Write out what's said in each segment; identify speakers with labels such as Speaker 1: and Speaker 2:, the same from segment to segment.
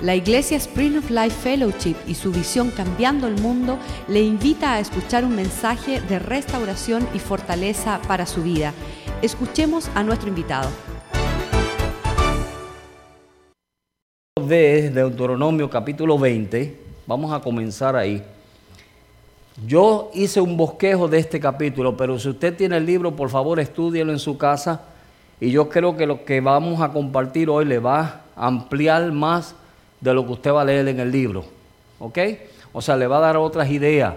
Speaker 1: La Iglesia Spring of Life Fellowship y su visión Cambiando el Mundo le invita a escuchar un mensaje de restauración y fortaleza para su vida. Escuchemos a nuestro invitado.
Speaker 2: De Deuteronomio capítulo 20, vamos a comenzar ahí. Yo hice un bosquejo de este capítulo, pero si usted tiene el libro, por favor, estúdielo en su casa. Y yo creo que lo que vamos a compartir hoy le va a ampliar más de lo que usted va a leer en el libro. ¿Ok? O sea, le va a dar otras ideas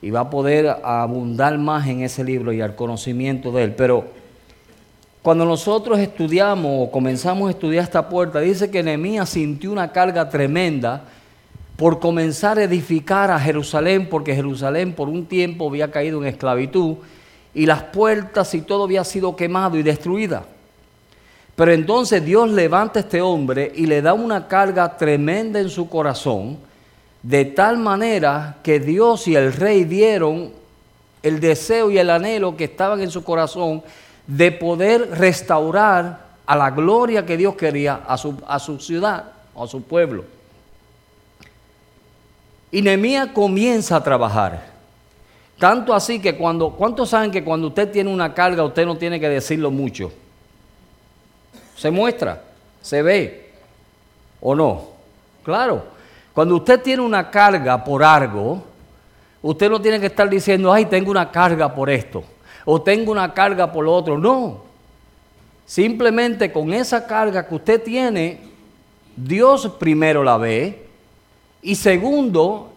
Speaker 2: y va a poder abundar más en ese libro y al conocimiento de él. Pero cuando nosotros estudiamos o comenzamos a estudiar esta puerta, dice que Nehemías sintió una carga tremenda por comenzar a edificar a Jerusalén, porque Jerusalén por un tiempo había caído en esclavitud y las puertas y todo había sido quemado y destruida. Pero entonces Dios levanta a este hombre y le da una carga tremenda en su corazón, de tal manera que Dios y el rey vieron el deseo y el anhelo que estaban en su corazón de poder restaurar a la gloria que Dios quería a su, a su ciudad, a su pueblo. Y Nehemías comienza a trabajar. Tanto así que cuando, ¿cuántos saben que cuando usted tiene una carga usted no tiene que decirlo mucho? Se muestra, se ve o no. Claro, cuando usted tiene una carga por algo, usted no tiene que estar diciendo, ay, tengo una carga por esto, o tengo una carga por lo otro. No, simplemente con esa carga que usted tiene, Dios primero la ve, y segundo,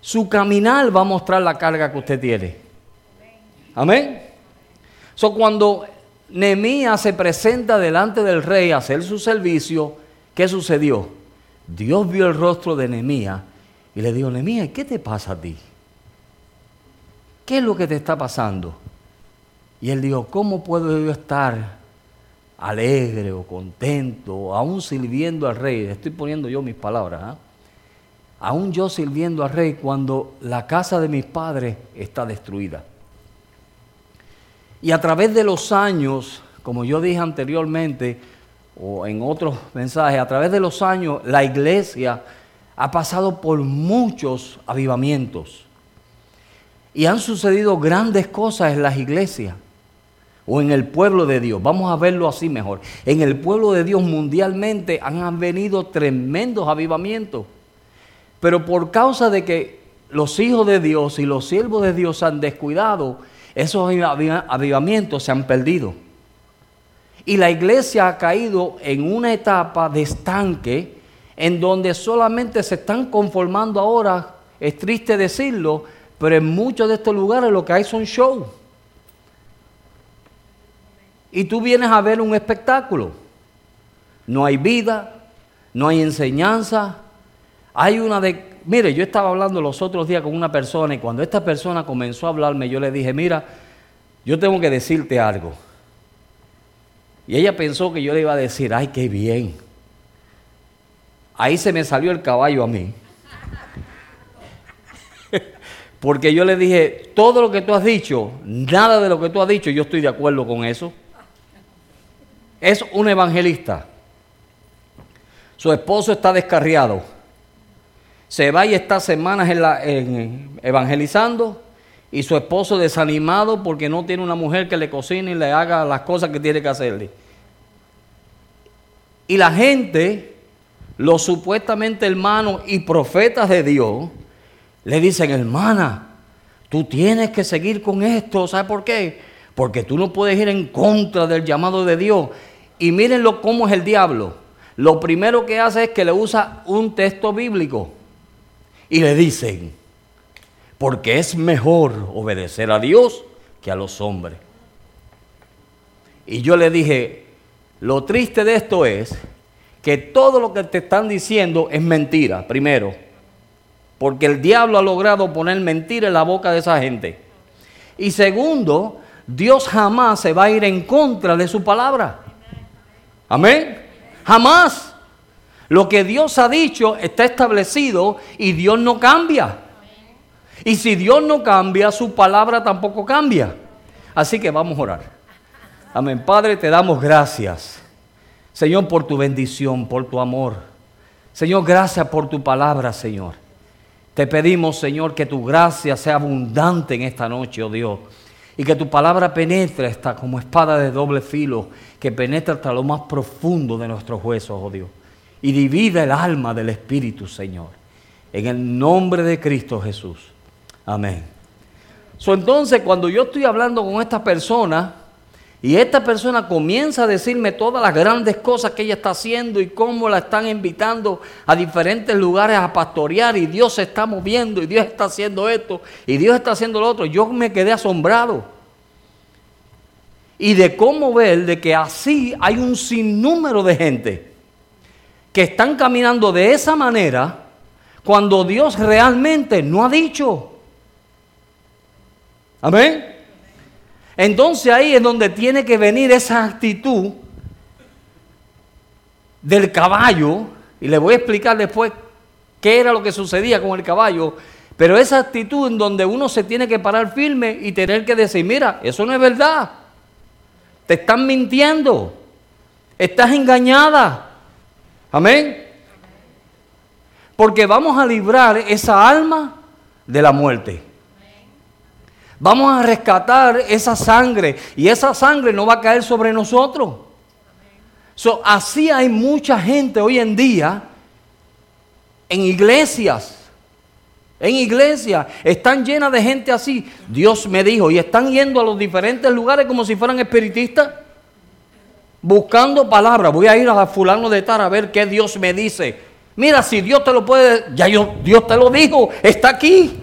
Speaker 2: su caminar va a mostrar la carga que usted tiene. Amén. So, cuando Nehemías se presenta delante del rey a hacer su servicio, ¿qué sucedió? Dios vio el rostro de Nehemías y le dijo, Nehemías, ¿qué te pasa a ti? ¿Qué es lo que te está pasando? Y él dijo, ¿cómo puedo yo estar alegre o contento, aún sirviendo al rey? Estoy poniendo yo mis palabras. ¿ah? Aún yo sirviendo al rey cuando la casa de mis padres está destruida. Y a través de los años, como yo dije anteriormente, o en otros mensajes, a través de los años la iglesia ha pasado por muchos avivamientos. Y han sucedido grandes cosas en las iglesias o en el pueblo de Dios. Vamos a verlo así mejor. En el pueblo de Dios mundialmente han venido tremendos avivamientos. Pero por causa de que los hijos de Dios y los siervos de Dios han descuidado, esos avivamientos se han perdido. Y la iglesia ha caído en una etapa de estanque en donde solamente se están conformando ahora, es triste decirlo, pero en muchos de estos lugares lo que hay son shows. Y tú vienes a ver un espectáculo. No hay vida, no hay enseñanza. Hay una de, Mire, yo estaba hablando los otros días con una persona y cuando esta persona comenzó a hablarme, yo le dije, mira, yo tengo que decirte algo. Y ella pensó que yo le iba a decir, ay, qué bien. Ahí se me salió el caballo a mí. Porque yo le dije, todo lo que tú has dicho, nada de lo que tú has dicho, yo estoy de acuerdo con eso. Es un evangelista. Su esposo está descarriado se va y está semanas en evangelizando y su esposo desanimado porque no tiene una mujer que le cocine y le haga las cosas que tiene que hacerle. Y la gente, los supuestamente hermanos y profetas de Dios, le dicen, hermana, tú tienes que seguir con esto. ¿Sabes por qué? Porque tú no puedes ir en contra del llamado de Dios. Y mírenlo cómo es el diablo. Lo primero que hace es que le usa un texto bíblico y le dicen, porque es mejor obedecer a Dios que a los hombres. Y yo le dije, lo triste de esto es que todo lo que te están diciendo es mentira, primero, porque el diablo ha logrado poner mentira en la boca de esa gente. Y segundo, Dios jamás se va a ir en contra de su palabra. Amén. Jamás. Lo que Dios ha dicho está establecido y Dios no cambia. Y si Dios no cambia, su palabra tampoco cambia. Así que vamos a orar. Amén. Padre, te damos gracias. Señor, por tu bendición, por tu amor. Señor, gracias por tu palabra, Señor. Te pedimos, Señor, que tu gracia sea abundante en esta noche, oh Dios. Y que tu palabra penetre hasta como espada de doble filo, que penetre hasta lo más profundo de nuestros huesos, oh Dios. Y divida el alma del Espíritu, Señor. En el nombre de Cristo Jesús. Amén. So, entonces, cuando yo estoy hablando con esta persona, y esta persona comienza a decirme todas las grandes cosas que ella está haciendo y cómo la están invitando a diferentes lugares a pastorear y Dios se está moviendo y Dios está haciendo esto y Dios está haciendo lo otro. Yo me quedé asombrado. Y de cómo ver de que así hay un sinnúmero de gente que están caminando de esa manera cuando Dios realmente no ha dicho. Amén. Entonces ahí es donde tiene que venir esa actitud del caballo, y le voy a explicar después qué era lo que sucedía con el caballo, pero esa actitud en donde uno se tiene que parar firme y tener que decir, mira, eso no es verdad, te están mintiendo, estás engañada, amén. Porque vamos a librar esa alma de la muerte. Vamos a rescatar esa sangre y esa sangre no va a caer sobre nosotros. así hay mucha gente hoy en día en iglesias. En iglesias están llenas de gente así. Dios me dijo, y están yendo a los diferentes lugares como si fueran espiritistas, buscando palabras. Voy a ir a fulano de tal a ver qué Dios me dice. Mira, si Dios te lo puede, ya yo, Dios te lo dijo, está aquí.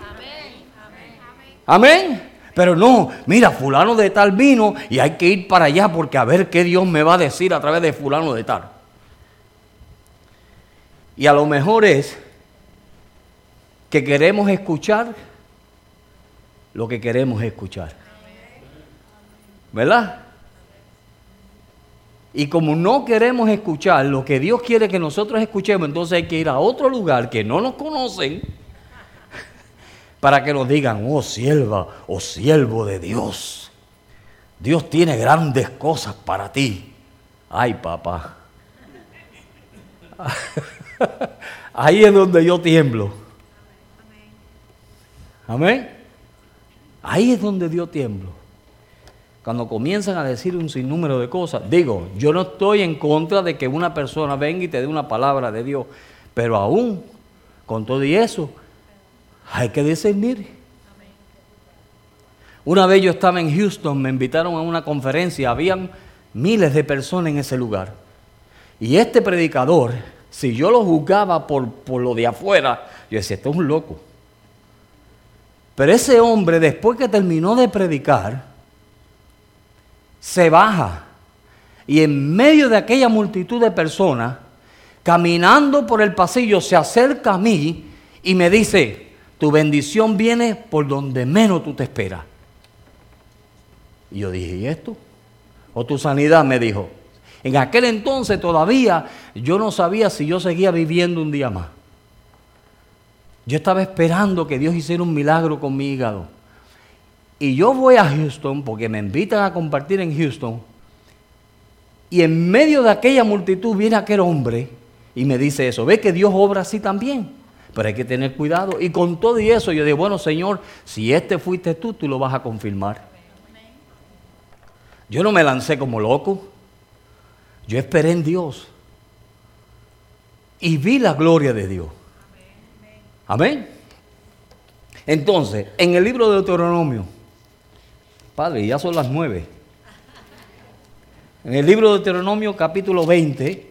Speaker 2: Amén. Pero no, mira, fulano de tal vino y hay que ir para allá porque a ver qué Dios me va a decir a través de fulano de tal. Y a lo mejor es que queremos escuchar lo que queremos escuchar. ¿Verdad? Y como no queremos escuchar lo que Dios quiere que nosotros escuchemos, entonces hay que ir a otro lugar que no nos conocen para que nos digan, oh sierva, oh siervo de Dios. Dios tiene grandes cosas para ti. Ay, papá. Ahí es donde yo tiemblo. Amén. Ahí es donde Dios tiemblo. Cuando comienzan a decir un sinnúmero de cosas, digo, yo no estoy en contra de que una persona venga y te dé una palabra de Dios, pero aún con todo y eso, hay que discernir. Una vez yo estaba en Houston, me invitaron a una conferencia, habían miles de personas en ese lugar. Y este predicador, si yo lo juzgaba por, por lo de afuera, yo decía, esto es un loco. Pero ese hombre, después que terminó de predicar, se baja y en medio de aquella multitud de personas, caminando por el pasillo, se acerca a mí y me dice, tu bendición viene por donde menos tú te esperas. Y yo dije, ¿y esto? O tu sanidad me dijo. En aquel entonces todavía yo no sabía si yo seguía viviendo un día más. Yo estaba esperando que Dios hiciera un milagro con mi hígado. Y yo voy a Houston porque me invitan a compartir en Houston. Y en medio de aquella multitud viene aquel hombre y me dice eso. ¿Ve que Dios obra así también? Pero hay que tener cuidado. Y con todo y eso yo digo, bueno Señor, si este fuiste tú, tú lo vas a confirmar. Yo no me lancé como loco. Yo esperé en Dios. Y vi la gloria de Dios. Amén. Entonces, en el libro de Deuteronomio, Padre, ya son las nueve. En el libro de Deuteronomio capítulo 20,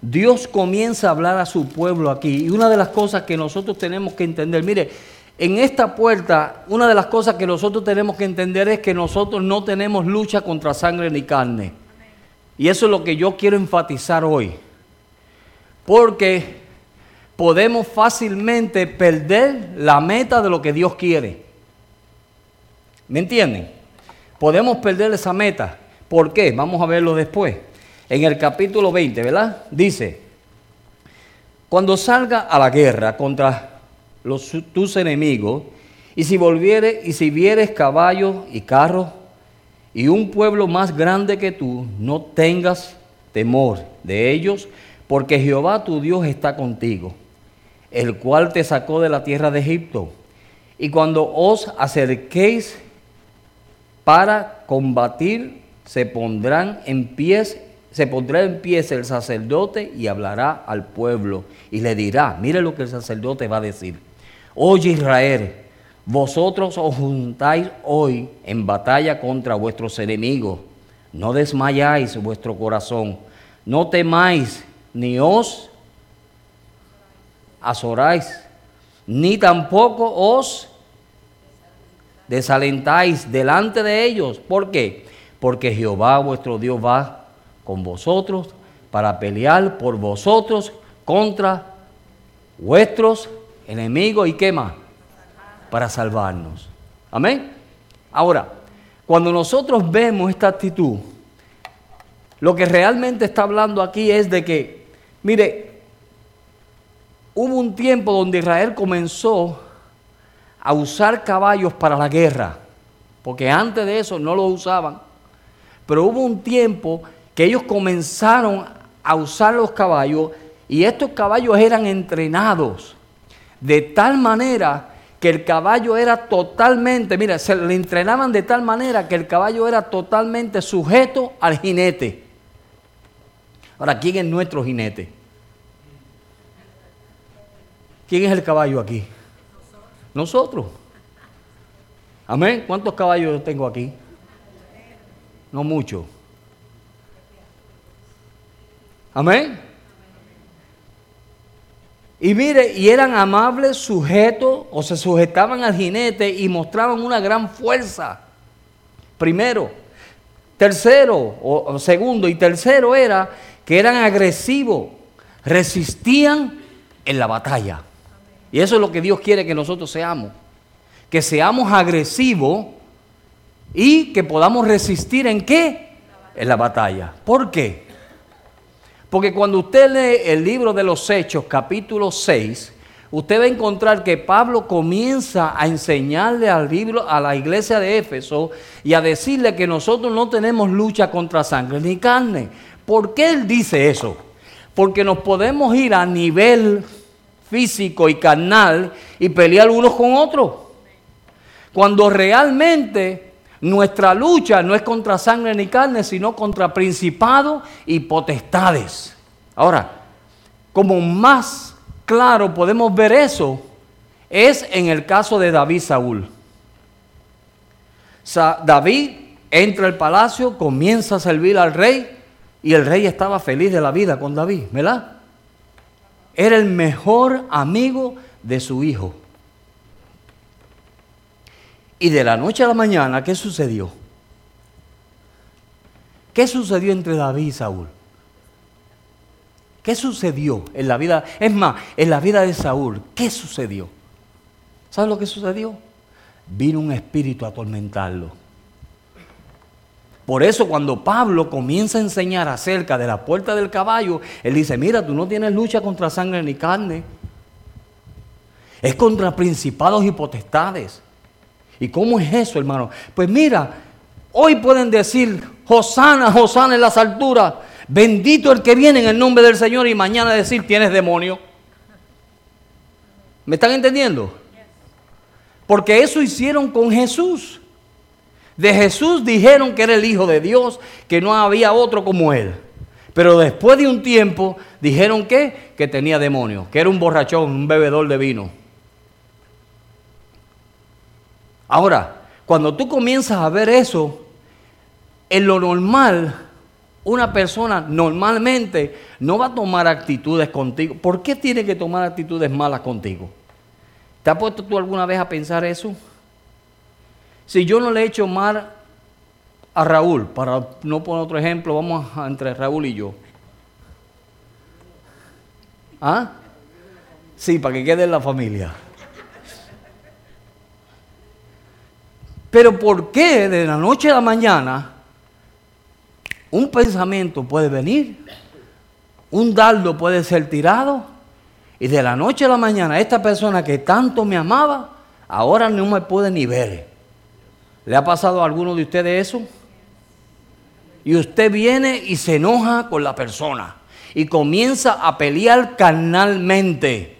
Speaker 2: Dios comienza a hablar a su pueblo aquí. Y una de las cosas que nosotros tenemos que entender, mire, en esta puerta, una de las cosas que nosotros tenemos que entender es que nosotros no tenemos lucha contra sangre ni carne. Y eso es lo que yo quiero enfatizar hoy. Porque podemos fácilmente perder la meta de lo que Dios quiere. ¿Me entienden? Podemos perder esa meta. ¿Por qué? Vamos a verlo después en el capítulo 20, ¿verdad? Dice, cuando salga a la guerra contra los, tus enemigos, y si volviere, y si vieres caballos y carros, y un pueblo más grande que tú, no tengas temor de ellos, porque Jehová tu Dios está contigo, el cual te sacó de la tierra de Egipto. Y cuando os acerquéis para combatir, se pondrán en pies, se pondrá en pies el sacerdote y hablará al pueblo y le dirá, mire lo que el sacerdote va a decir. Oye Israel, vosotros os juntáis hoy en batalla contra vuestros enemigos. No desmayáis vuestro corazón, no temáis ni os azoráis, ni tampoco os desalentáis delante de ellos. ¿Por qué? Porque Jehová vuestro Dios va con vosotros para pelear por vosotros contra vuestros enemigos y qué más? Para salvarnos. Amén. Ahora, cuando nosotros vemos esta actitud, lo que realmente está hablando aquí es de que, mire, hubo un tiempo donde Israel comenzó a usar caballos para la guerra, porque antes de eso no lo usaban, pero hubo un tiempo que ellos comenzaron a usar los caballos y estos caballos eran entrenados de tal manera que el caballo era totalmente, mira, se le entrenaban de tal manera que el caballo era totalmente sujeto al jinete. Ahora, ¿quién es nuestro jinete? ¿Quién es el caballo aquí? Nosotros. Amén. ¿Cuántos caballos tengo aquí? No mucho. Amén. Y mire, y eran amables sujetos o se sujetaban al jinete y mostraban una gran fuerza. Primero. Tercero, o, segundo y tercero era que eran agresivos, resistían en la batalla. Y eso es lo que Dios quiere que nosotros seamos. Que seamos agresivos y que podamos resistir en qué? En la batalla. ¿Por qué? Porque cuando usted lee el libro de los Hechos, capítulo 6, usted va a encontrar que Pablo comienza a enseñarle al libro, a la iglesia de Éfeso y a decirle que nosotros no tenemos lucha contra sangre ni carne, ¿Por qué él dice eso? Porque nos podemos ir a nivel físico y carnal y pelear unos con otros. Cuando realmente nuestra lucha no es contra sangre ni carne, sino contra principados y potestades. Ahora, como más claro podemos ver eso, es en el caso de David Saúl. David entra al palacio, comienza a servir al rey y el rey estaba feliz de la vida con David, ¿verdad? Era el mejor amigo de su hijo. Y de la noche a la mañana, ¿qué sucedió? ¿Qué sucedió entre David y Saúl? ¿Qué sucedió en la vida? Es más, en la vida de Saúl, ¿qué sucedió? ¿Sabes lo que sucedió? Vino un espíritu a atormentarlo. Por eso cuando Pablo comienza a enseñar acerca de la puerta del caballo, él dice, mira, tú no tienes lucha contra sangre ni carne. Es contra principados y potestades. ¿Y cómo es eso, hermano? Pues mira, hoy pueden decir, Hosana, Hosana en las alturas, bendito el que viene en el nombre del Señor y mañana decir, tienes demonio. ¿Me están entendiendo? Porque eso hicieron con Jesús. De Jesús dijeron que era el Hijo de Dios, que no había otro como Él. Pero después de un tiempo dijeron que, que tenía demonios, que era un borrachón, un bebedor de vino. Ahora, cuando tú comienzas a ver eso, en lo normal, una persona normalmente no va a tomar actitudes contigo. ¿Por qué tiene que tomar actitudes malas contigo? ¿Te has puesto tú alguna vez a pensar eso? Si yo no le he hecho mal a Raúl, para no poner otro ejemplo, vamos entre Raúl y yo. ¿Ah? Sí, para que quede en la familia. Pero ¿por qué de la noche a la mañana un pensamiento puede venir, un dardo puede ser tirado y de la noche a la mañana esta persona que tanto me amaba, ahora no me puede ni ver? ¿Le ha pasado a alguno de ustedes eso? Y usted viene y se enoja con la persona y comienza a pelear carnalmente.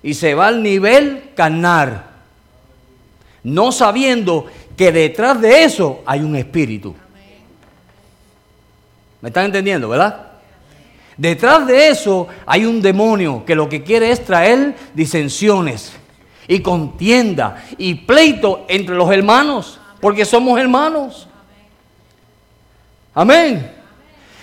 Speaker 2: Y se va al nivel carnal. No sabiendo que detrás de eso hay un espíritu. ¿Me están entendiendo, verdad? Detrás de eso hay un demonio que lo que quiere es traer disensiones y contienda y pleito entre los hermanos, porque somos hermanos. Amén.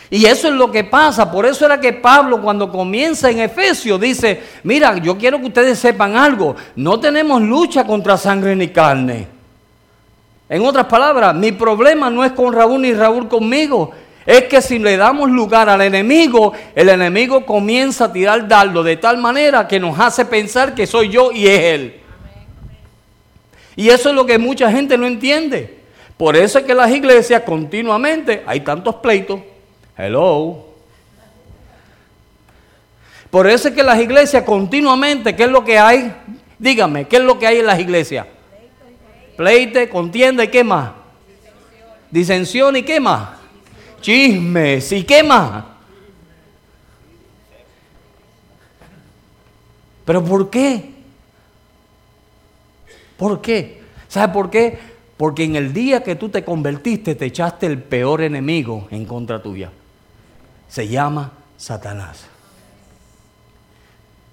Speaker 2: Y eso es lo que pasa. Por eso era que Pablo cuando comienza en Efesios dice, mira, yo quiero que ustedes sepan algo. No tenemos lucha contra sangre ni carne. En otras palabras, mi problema no es con Raúl ni Raúl conmigo. Es que si le damos lugar al enemigo, el enemigo comienza a tirar dardo de tal manera que nos hace pensar que soy yo y es él. Y eso es lo que mucha gente no entiende. Por eso es que las iglesias continuamente hay tantos pleitos. Hello. Por eso es que las iglesias continuamente, ¿qué es lo que hay? Dígame, ¿qué es lo que hay en las iglesias? Pleite, contienda y qué más. Disensión y qué más. Chismes y qué más. ¿Pero por qué? ¿Por qué? ¿Sabe por qué? Porque en el día que tú te convertiste te echaste el peor enemigo en contra tuya. Se llama Satanás.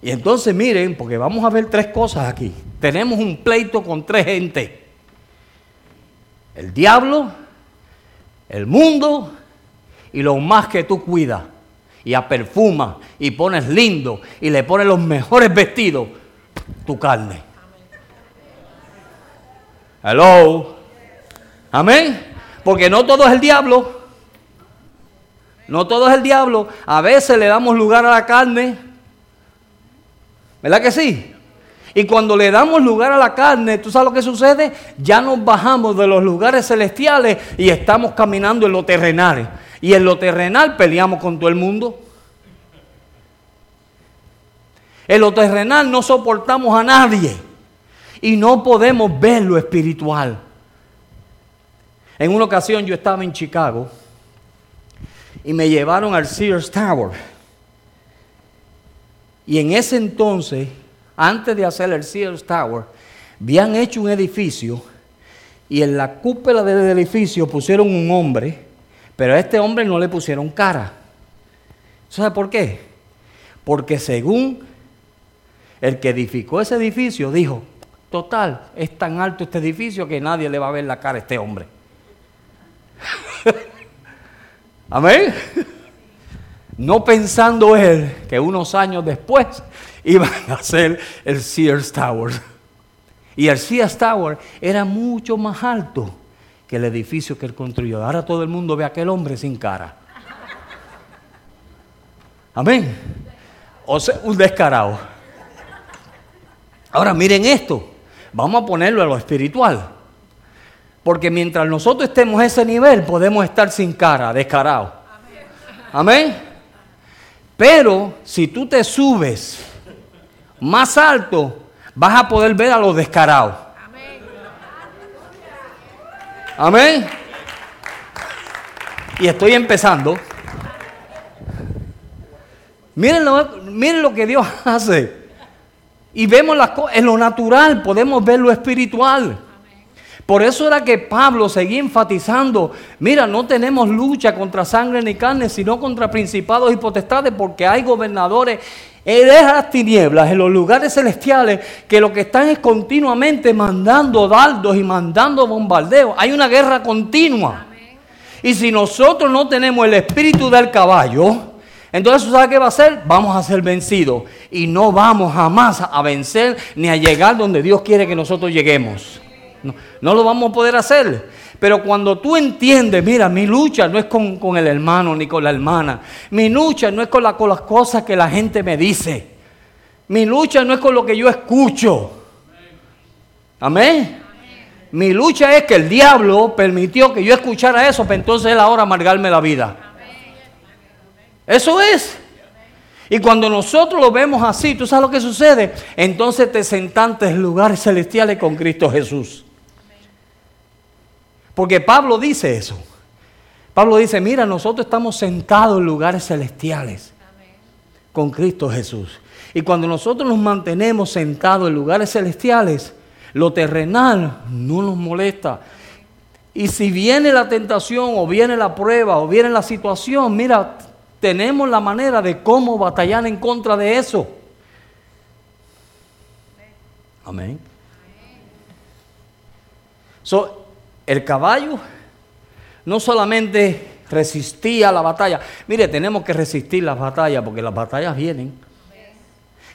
Speaker 2: Y entonces miren, porque vamos a ver tres cosas aquí. Tenemos un pleito con tres gentes. El diablo, el mundo y lo más que tú cuidas. Y aperfumas y pones lindo y le pones los mejores vestidos. Tu carne. Hello. Amén. Porque no todo es el diablo. No todo es el diablo. A veces le damos lugar a la carne. ¿Verdad que sí? Y cuando le damos lugar a la carne, ¿tú sabes lo que sucede? Ya nos bajamos de los lugares celestiales y estamos caminando en lo terrenal. Y en lo terrenal peleamos con todo el mundo. En lo terrenal no soportamos a nadie y no podemos ver lo espiritual. En una ocasión yo estaba en Chicago y me llevaron al Sears Tower. Y en ese entonces, antes de hacer el Sears Tower, habían hecho un edificio y en la cúpula del edificio pusieron un hombre, pero a este hombre no le pusieron cara. ¿Sabe por qué? Porque según el que edificó ese edificio dijo, Total, es tan alto este edificio que nadie le va a ver la cara a este hombre. Amén. No pensando él que unos años después iban a hacer el Sears Tower. Y el Sears Tower era mucho más alto que el edificio que él construyó. Ahora todo el mundo ve a aquel hombre sin cara. Amén. O sea, un descarado. Ahora miren esto. Vamos a ponerlo a lo espiritual. Porque mientras nosotros estemos a ese nivel, podemos estar sin cara, descarado. Amén. Pero si tú te subes más alto, vas a poder ver a los descarados. Amén. Y estoy empezando. Miren lo, miren lo que Dios hace. Y vemos las cosas, en lo natural podemos ver lo espiritual. Por eso era que Pablo seguía enfatizando, mira, no tenemos lucha contra sangre ni carne, sino contra principados y potestades, porque hay gobernadores en las tinieblas, en los lugares celestiales, que lo que están es continuamente mandando dardos y mandando bombardeos. Hay una guerra continua. Y si nosotros no tenemos el espíritu del caballo, entonces, ¿sabe qué va a hacer? Vamos a ser vencidos. Y no vamos jamás a vencer ni a llegar donde Dios quiere que nosotros lleguemos. No, lo vamos a poder hacer. Pero cuando tú entiendes, mira, mi lucha no es con, el hermano ni con la hermana. Mi lucha no es con, con las cosas que la gente me dice. Mi lucha no es con lo que yo escucho. Amén. Mi lucha es que el diablo permitió que yo escuchara eso, pero entonces él ahora amargarme la vida. Eso es. Y cuando nosotros lo vemos así, ¿tú sabes lo que sucede? Entonces te sentantes en lugares celestiales con Cristo Jesús. Porque Pablo dice eso. Pablo dice, mira, nosotros estamos sentados en lugares celestiales con Cristo Jesús. Y cuando nosotros nos mantenemos sentados en lugares celestiales, lo terrenal no nos molesta. Y si viene la tentación o viene la prueba o viene la situación, mira, tenemos la manera de cómo batallar en contra de eso. Amén. So, el caballo no solamente resistía la batalla. Mire, tenemos que resistir las batallas porque las batallas vienen.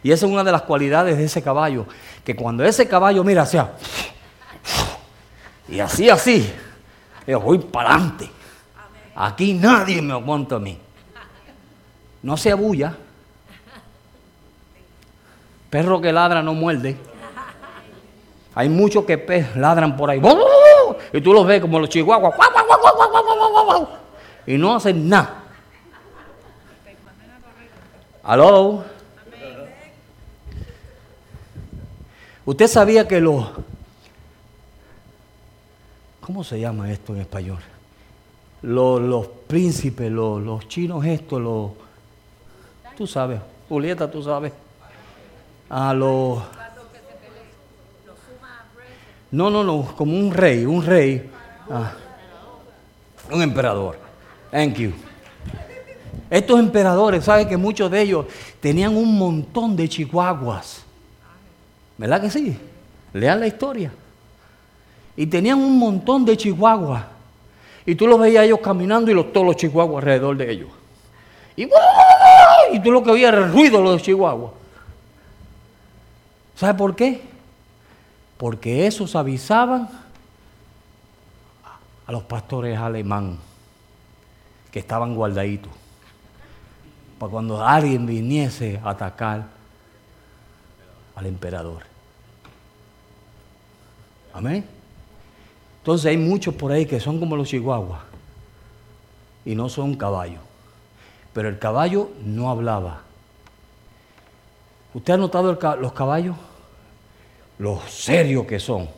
Speaker 2: Y esa es una de las cualidades de ese caballo. Que cuando ese caballo, mira, hacía. Y así, así. Yo voy para adelante. Aquí nadie me aguanta a mí. No se abulla. Perro que ladra no muerde. Hay muchos que ladran por ahí. Y tú los ves como los chihuahuas. Y no hacen nada. ¿Aló? Usted sabía que los... ¿Cómo se llama esto en español? Los, príncipes, los, chinos estos, los... Tú sabes, Julieta, tú sabes. A los... No, no, no, como un rey, un rey. Ah, un emperador. Thank you. Estos emperadores, ¿sabe que muchos de ellos tenían un montón de chihuahuas? ¿Verdad que sí? Lean la historia. Y tenían un montón de chihuahuas. Y tú los veías ellos caminando y los, todos los chihuahuas alrededor de ellos. Y, tú lo que oías era el ruido de los chihuahuas. ¿Sabe por qué? Porque esos avisaban a los pastores alemán que estaban guardaditos. Para cuando alguien viniese a atacar al emperador. Amén. Entonces hay muchos por ahí que son como los chihuahuas y no son caballos. Pero el caballo no hablaba. ¿Usted ha notado los caballos? Lo serios que son.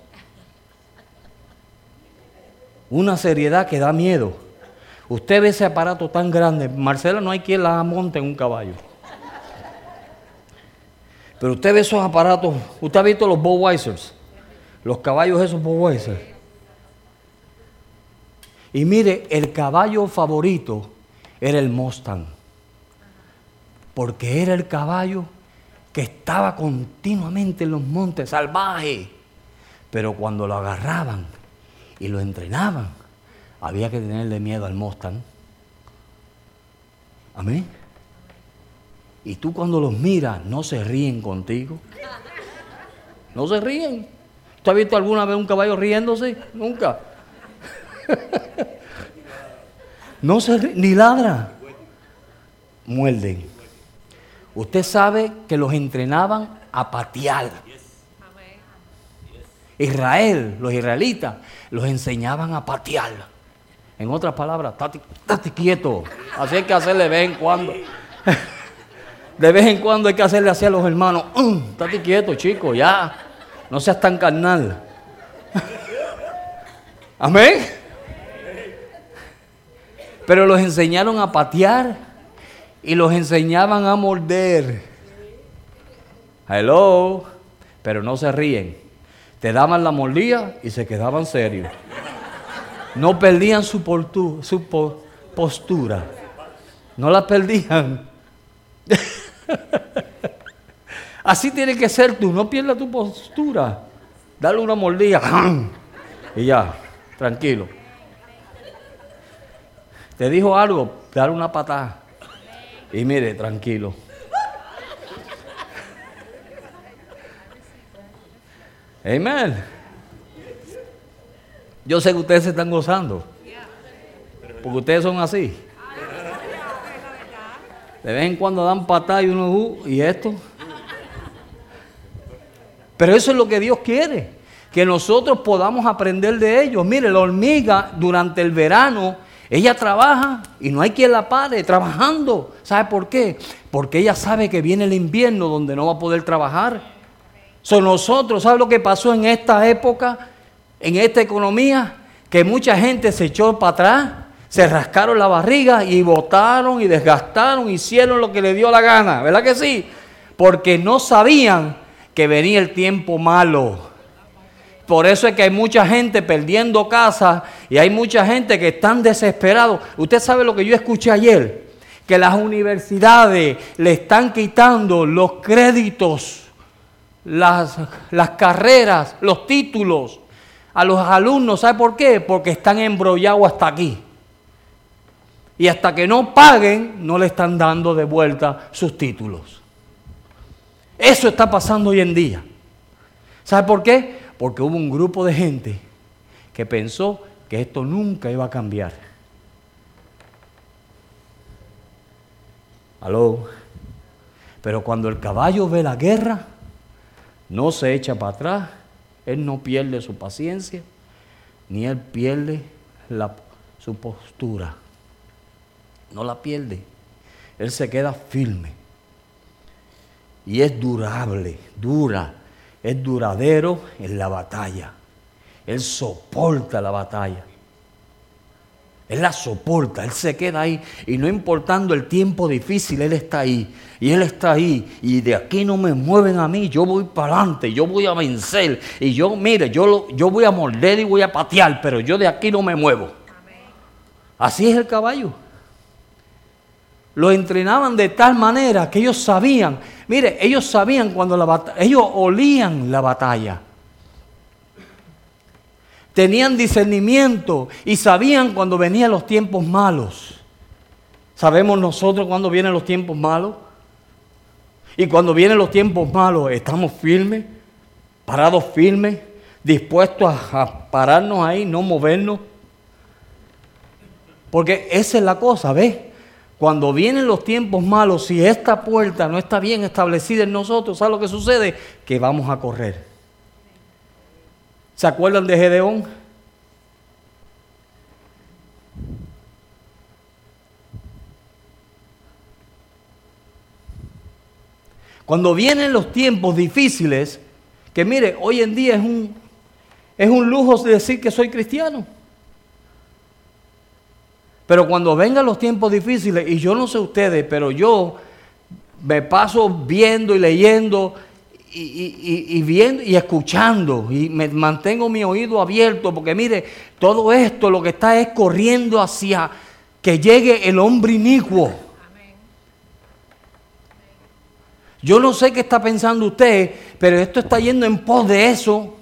Speaker 2: Una seriedad que da miedo. Usted ve ese aparato tan grande. Marcela no hay quien la monte en un caballo. Pero usted ve esos aparatos. Usted ha visto los Budweisers los caballos esos Budweiser. Y mire, el caballo favorito era el Mustang. Porque era el caballo que estaba continuamente en los montes salvajes. Pero cuando lo agarraban y lo entrenaban, había que tenerle miedo al Mustang. Amén. Y tú cuando los miras, no se ríen contigo. No se ríen. ¿Tú has visto alguna vez un caballo riéndose? Nunca. no se ríe, ni ladra. Muerden. Usted sabe que los entrenaban a patear. Israel, los israelitas, los enseñaban a patear. En otras palabras, estate quieto. Así hay que hacerle de vez en cuando. De vez en cuando hay que hacerle así a los hermanos. Estate quieto, chico, ya. No seas tan carnal. Amén. Pero los enseñaron a patear y los enseñaban a morder. Hello. Pero no se ríen. Te daban la mordida y se quedaban serios. No perdían su, postura. No la perdían. Así tiene que ser tú, no pierdas tu postura. Dale una mordida y ya, tranquilo. Te dijo algo, dale una patada. Y mire, tranquilo. Amén. Yo sé que ustedes se están gozando. Porque ustedes son así. De vez en cuando dan patada y uno, uh, ¿y esto? Pero eso es lo que Dios quiere, que nosotros podamos aprender de ellos. Mire, la hormiga durante el verano, ella trabaja y no hay quien la pare trabajando. ¿Sabe por qué? Porque ella sabe que viene el invierno donde no va a poder trabajar. Son nosotros, ¿sabe lo que pasó en esta época, en esta economía? Que mucha gente se echó para atrás, se rascaron la barriga y votaron y desgastaron, hicieron lo que le dio la gana, ¿verdad que sí? Porque no sabían que venía el tiempo malo. Por eso es que hay mucha gente perdiendo casa y hay mucha gente que están desesperados. Usted sabe lo que yo escuché ayer, que las universidades le están quitando los créditos, las, las carreras, los títulos a los alumnos. ¿Sabe por qué? Porque están embrollados hasta aquí. Y hasta que no paguen, no le están dando de vuelta sus títulos. Eso está pasando hoy en día. ¿Sabe por qué? Porque hubo un grupo de gente que pensó que esto nunca iba a cambiar. Aló. Pero cuando el caballo ve la guerra, no se echa para atrás, él no pierde su paciencia, ni él pierde su postura. No la pierde. Él se queda firme. Y es durable, dura, es duradero en la batalla. Él soporta la batalla. Él la soporta, Él se queda ahí. Y no importando el tiempo difícil, Él está ahí. Y Él está ahí. Y de aquí no me mueven a mí. Yo voy para adelante. Yo voy a vencer. Y yo, mire, yo, yo voy a morder y voy a patear. Pero yo de aquí no me muevo. Así es el caballo. Lo entrenaban de tal manera que ellos sabían. Mire, ellos sabían cuando la batalla. Ellos olían la batalla tenían discernimiento y sabían cuando venían los tiempos malos. ¿Sabemos nosotros cuando vienen los tiempos malos? Y cuando vienen los tiempos malos, estamos firmes, parados firmes, dispuestos a, pararnos ahí, no movernos. Porque esa es la cosa, ¿ves? Cuando vienen los tiempos malos, si esta puerta no está bien establecida en nosotros, ¿sabes lo que sucede? Que vamos a correr. ¿Se acuerdan de Gedeón? Cuando vienen los tiempos difíciles, que mire, hoy en día es un, es un lujo decir que soy cristiano. Pero cuando vengan los tiempos difíciles, y yo no sé ustedes, pero yo me paso viendo y leyendo y, viendo y escuchando y me mantengo mi oído abierto porque mire, todo esto lo que está es corriendo hacia que llegue el hombre inicuo. Yo no sé qué está pensando usted, pero esto está yendo en pos de eso.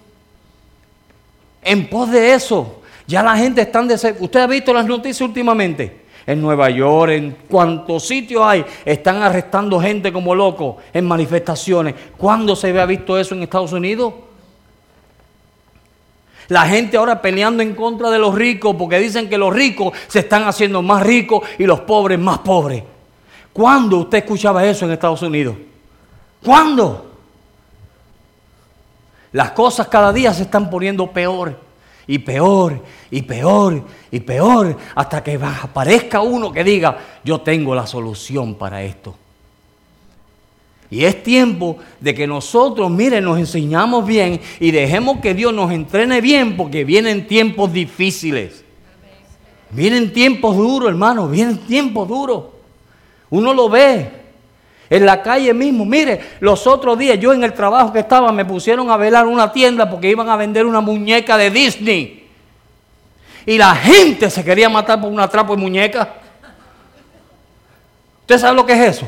Speaker 2: En pos de eso. Ya la gente está en ¿Usted ha visto las noticias últimamente? en Nueva York, en cuantos sitios hay, están arrestando gente como loco en manifestaciones. ¿Cuándo se había visto eso en Estados Unidos? La gente ahora peleando en contra de los ricos porque dicen que los ricos se están haciendo más ricos y los pobres más pobres. ¿Cuándo usted escuchaba eso en Estados Unidos? ¿Cuándo? Las cosas cada día se están poniendo peor y peor y peor y peor hasta que aparezca uno que diga, yo tengo la solución para esto. Y es tiempo de que nosotros, miren, nos enseñamos bien y dejemos que Dios nos entrene bien porque vienen tiempos difíciles. Vienen tiempos duros, hermano, vienen tiempos duros. Uno lo ve en la calle mismo. Mire, los otros días yo en el trabajo que estaba me pusieron a velar una tienda porque iban a vender una muñeca de Disney. Y la gente se quería matar por una trapo de muñeca. ¿Usted sabe lo que es eso?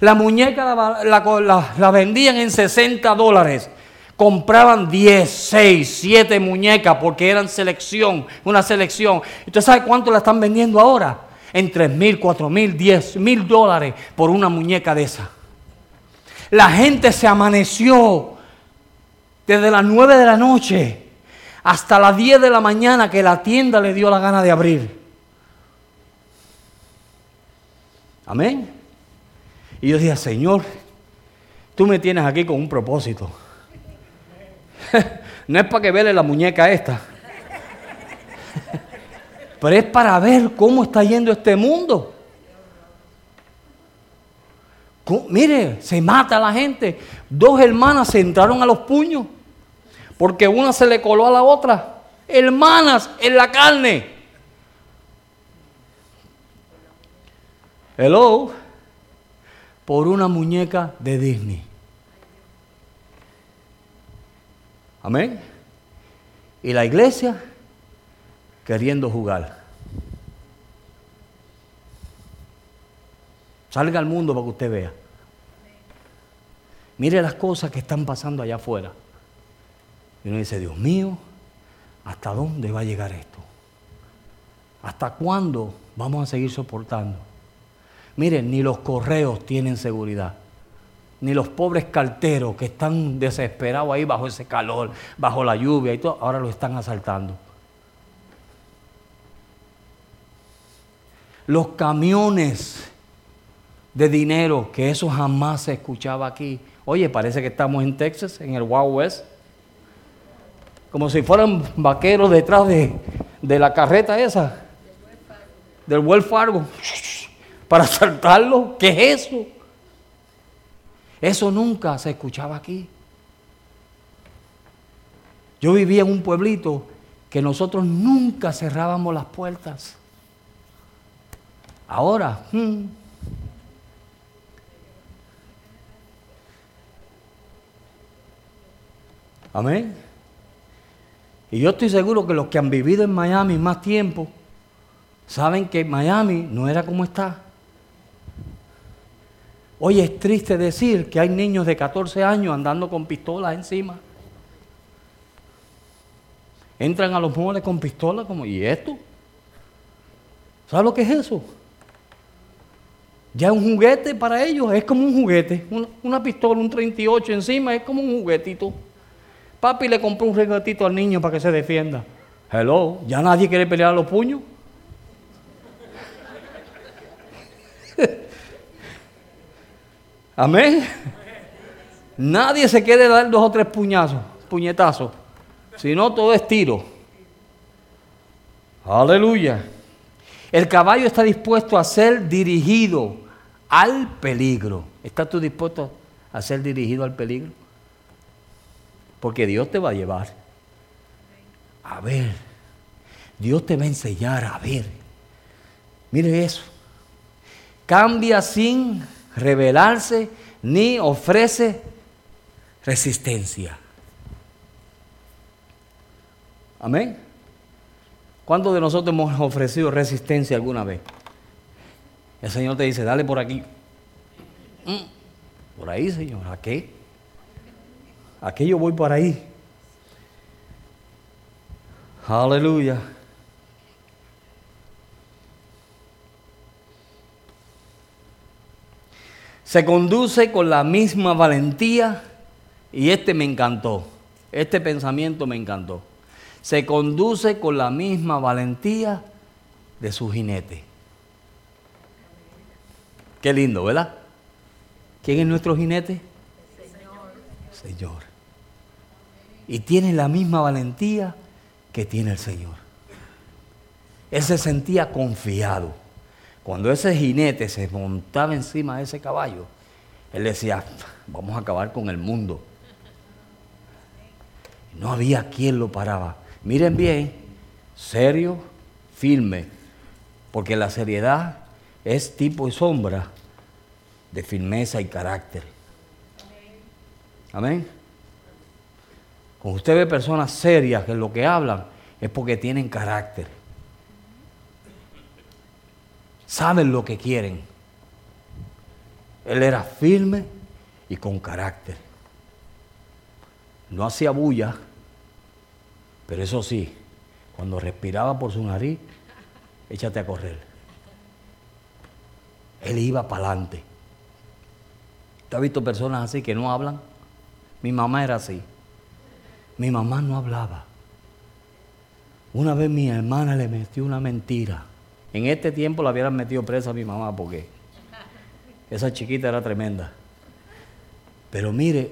Speaker 2: La muñeca la, vendían en 60 dólares. Compraban 10, 6, 7 muñecas porque eran selección, una selección. ¿Usted sabe cuánto la están vendiendo ahora? En 3 mil, 4 mil, 10 mil dólares por una muñeca de esa. La gente se amaneció desde las 9 de la noche hasta las 10 de la mañana que la tienda le dio la gana de abrir. Amén. Y yo dije, Señor, tú me tienes aquí con un propósito. no es para que vele la muñeca esta, pero es para ver cómo está yendo este mundo. Mire, se mata la gente. Dos hermanas se entraron a los puños porque una se le coló a la otra. Hermanas en la carne. Hello. Por una muñeca de Disney. Amén. Y la iglesia queriendo jugar. Salga al mundo para que usted vea. Mire las cosas que están pasando allá afuera. Y uno dice, Dios mío, ¿hasta dónde va a llegar esto? ¿Hasta cuándo vamos a seguir soportando? Miren, ni los correos tienen seguridad, ni los pobres carteros que están desesperados ahí bajo ese calor, bajo la lluvia y todo, ahora lo están asaltando. Los camiones de dinero, que eso jamás se escuchaba aquí. Oye, parece que estamos en Texas, en el Wild West. Como si fueran vaqueros detrás de, de la carreta esa, del Wells Fargo, para saltarlo. ¿Qué es eso? Eso nunca se escuchaba aquí. Yo vivía en un pueblito que nosotros nunca cerrábamos las puertas. Ahora, hmm, Amén. Y yo estoy seguro que los que han vivido en Miami más tiempo saben que Miami no era como está. Hoy es triste decir que hay niños de 14 años andando con pistolas encima. Entran a los moles con pistolas como, ¿y esto? ¿Sabes lo que es eso? Ya un juguete para ellos es como un juguete. Una, una pistola, un 38 encima es como un juguetito. Papi le compró un regatito al niño para que se defienda. Hello, ya nadie quiere pelear a los puños. Amén. Nadie se quiere dar dos o tres puñazos, puñetazos. Si no, todo es tiro. Aleluya. El caballo está dispuesto a ser dirigido al peligro. ¿Estás tú dispuesto a ser dirigido al peligro? Porque Dios te va a llevar. A ver. Dios te va a enseñar a ver. Mire eso. Cambia sin rebelarse ni ofrece resistencia. Amén. ¿Cuántos de nosotros hemos ofrecido resistencia alguna vez? El Señor te dice, dale por aquí. Mm, por ahí, Señor, ¿a qué? Aquí yo voy por ahí. Aleluya. Se conduce con la misma valentía y este me encantó. Este pensamiento me encantó. Se conduce con la misma valentía de su jinete. Qué lindo, ¿verdad? ¿Quién es nuestro jinete? Señor. Y tiene la misma valentía que tiene el Señor. Él se sentía confiado. Cuando ese jinete se montaba encima de ese caballo, él decía, vamos a acabar con el mundo. No había quien lo paraba. Miren bien, serio, firme, porque la seriedad es tipo y sombra de firmeza y carácter. Amén. Cuando usted ve personas serias que lo que hablan es porque tienen carácter. Saben lo que quieren. Él era firme y con carácter. No hacía bulla, pero eso sí, cuando respiraba por su nariz, échate a correr. Él iba para adelante. ¿Usted ha visto personas así que no hablan? Mi mamá era así. Mi mamá no hablaba. Una vez mi hermana le metió una mentira. En este tiempo la hubieran metido presa a mi mamá porque esa chiquita era tremenda. Pero mire,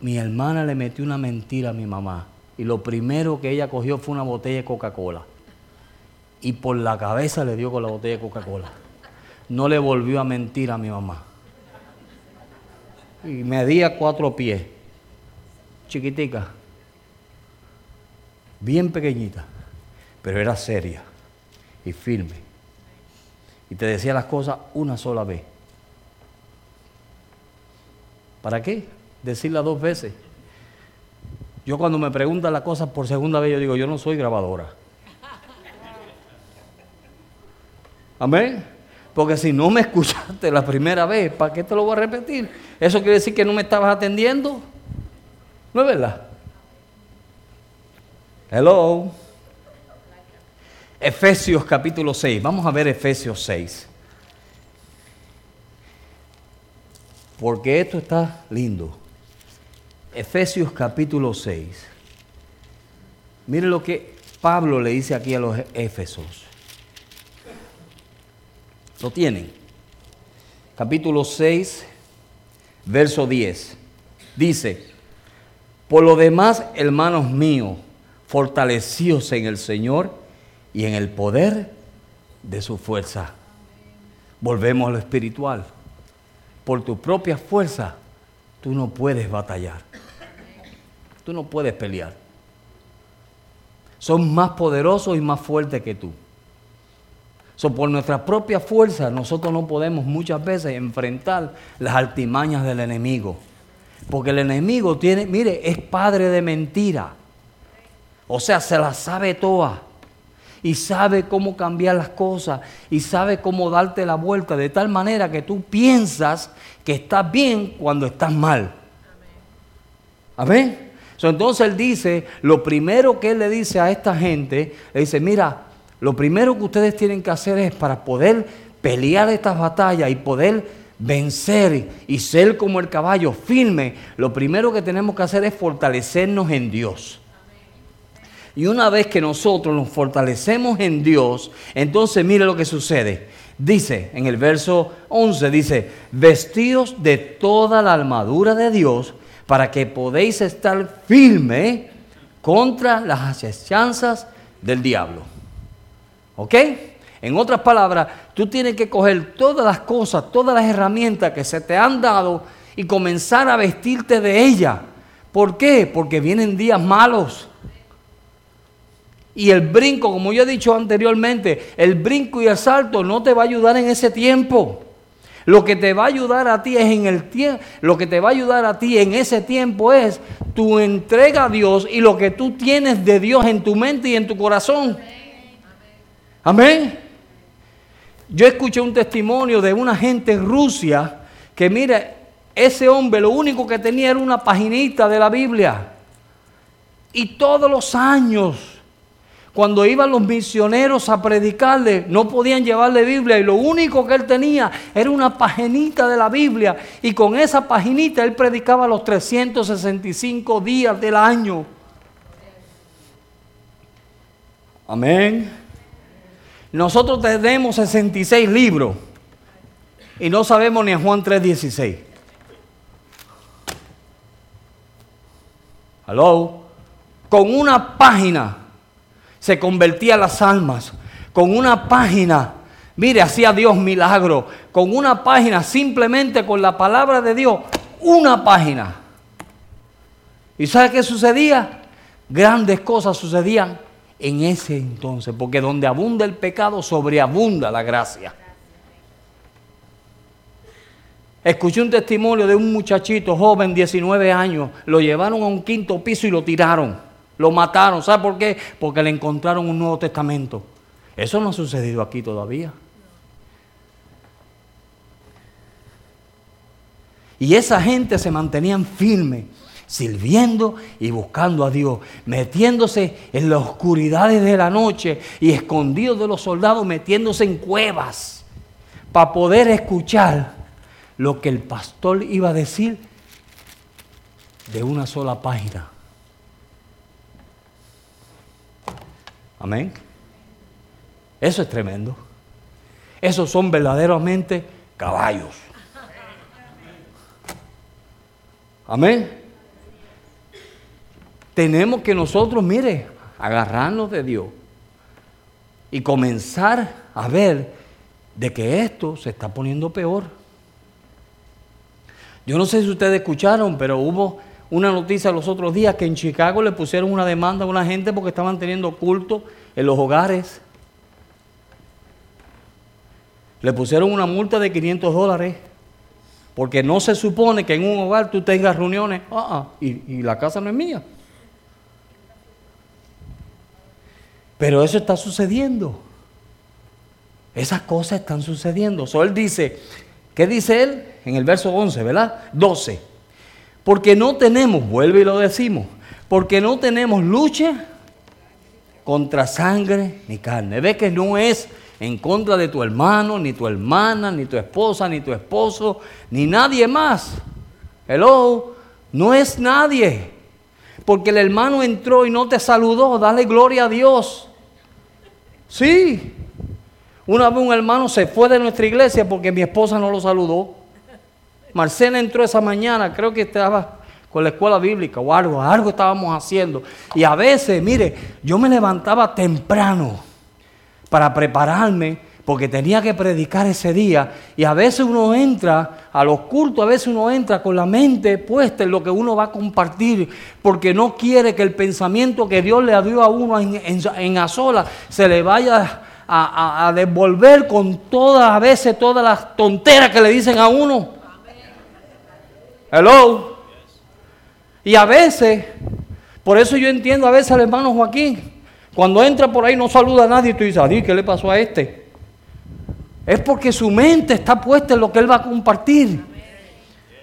Speaker 2: mi hermana le metió una mentira a mi mamá. Y lo primero que ella cogió fue una botella de Coca-Cola. Y por la cabeza le dio con la botella de Coca-Cola. No le volvió a mentir a mi mamá y medía cuatro pies, chiquitica, bien pequeñita, pero era seria y firme. y te decía las cosas una sola vez. ¿Para qué? Decirla dos veces. Yo cuando me preguntan las cosas por segunda vez, yo digo, yo no soy grabadora. Amén. Porque si no me escuchaste la primera vez, ¿para qué te lo voy a repetir? ¿Eso quiere decir que no me estabas atendiendo? ¿No es verdad? Hello. Efesios capítulo 6. Vamos a ver Efesios 6. Porque esto está lindo. Efesios capítulo 6. Mire lo que Pablo le dice aquí a los Éfesos. ¿Lo tienen? Capítulo 6, verso 10. Dice, por lo demás, hermanos míos, fortalecidos en el Señor y en el poder de su fuerza. Volvemos a lo espiritual. Por tu propia fuerza, tú no puedes batallar. Tú no puedes pelear. Son más poderosos y más fuertes que tú. So, por nuestra propia fuerza, nosotros no podemos muchas veces enfrentar las altimañas del enemigo. Porque el enemigo tiene, mire, es padre de mentira. O sea, se la sabe toda. Y sabe cómo cambiar las cosas. Y sabe cómo darte la vuelta. De tal manera que tú piensas que estás bien cuando estás mal. Amén entonces él dice, lo primero que él le dice a esta gente, le dice, mira, lo primero que ustedes tienen que hacer es para poder pelear estas batallas y poder vencer y ser como el caballo firme, lo primero que tenemos que hacer es fortalecernos en Dios. Y una vez que nosotros nos fortalecemos en Dios, entonces mire lo que sucede. Dice en el verso 11, dice, vestidos de toda la armadura de Dios para que podéis estar firme contra las asechanzas del diablo. ¿Ok? En otras palabras, tú tienes que coger todas las cosas, todas las herramientas que se te han dado y comenzar a vestirte de ellas. ¿Por qué? Porque vienen días malos. Y el brinco, como yo he dicho anteriormente, el brinco y el salto no te va a ayudar en ese tiempo. Lo que te va a ayudar a ti es en el tiempo, lo que te va a ayudar a ti en ese tiempo es tu entrega a Dios y lo que tú tienes de Dios en tu mente y en tu corazón. Amén. Yo escuché un testimonio de una gente en Rusia que mire, ese hombre lo único que tenía era una paginita de la Biblia. Y todos los años cuando iban los misioneros a predicarle, no podían llevarle Biblia y lo único que él tenía era una paginita de la Biblia. Y con esa paginita él predicaba los 365 días del año. Amén. Nosotros tenemos 66 libros y no sabemos ni a Juan 3:16. Hello. Con una página se convertía las almas. Con una página, mire, hacía Dios milagro. Con una página, simplemente con la palabra de Dios, una página. ¿Y sabe qué sucedía? Grandes cosas sucedían en ese entonces, porque donde abunda el pecado, sobreabunda la gracia. Escuché un testimonio de un muchachito joven, 19 años, lo llevaron a un quinto piso y lo tiraron. Lo mataron. ¿Sabe por qué? Porque le encontraron un Nuevo Testamento. Eso no ha sucedido aquí todavía. Y esa gente se mantenían firme, sirviendo y buscando a Dios, metiéndose en las oscuridades de la noche y escondidos de los soldados, metiéndose en cuevas para poder escuchar lo que el pastor iba a decir de una sola página. Amén. Eso es tremendo. Esos son verdaderamente caballos. Amén. Tenemos que nosotros, mire, agarrarnos de Dios y comenzar a ver de que esto se está poniendo peor. Yo no sé si ustedes escucharon, pero hubo una noticia los otros días que en Chicago le pusieron una demanda a una gente porque estaban teniendo culto en los hogares. Le pusieron una multa de 500 dólares porque no se supone que en un hogar tú tengas reuniones ah, ah, y, y la casa no es mía. Pero eso está sucediendo. Esas cosas están sucediendo. So, él dice, ¿qué dice él? En el verso 11, ¿verdad? 12. Porque no tenemos, vuelve y lo decimos, porque no tenemos lucha contra sangre ni carne. Ve que no es en contra de tu hermano, ni tu hermana, ni tu esposa, ni tu esposo, ni nadie más. Hello, no es nadie. Porque el hermano entró y no te saludó, dale gloria a Dios. Sí. Una vez un hermano se fue de nuestra iglesia porque mi esposa no lo saludó. Marcela entró esa mañana, creo que estaba con la escuela bíblica o algo, algo estábamos haciendo. Y a veces, mire, yo me levantaba temprano para prepararme porque tenía que predicar ese día. Y a veces uno entra a los cultos, a veces uno entra con la mente puesta en lo que uno va a compartir, porque no quiere que el pensamiento que Dios le dio a uno en, en, a sola se le vaya a, devolver con todas, a veces todas las tonteras que le dicen a uno. Hello. Y a veces, por eso yo entiendo a veces al hermano Joaquín, cuando entra por ahí no saluda a nadie y tú dices, ¿qué le pasó a este? Es porque su mente está puesta en lo que él va a compartir.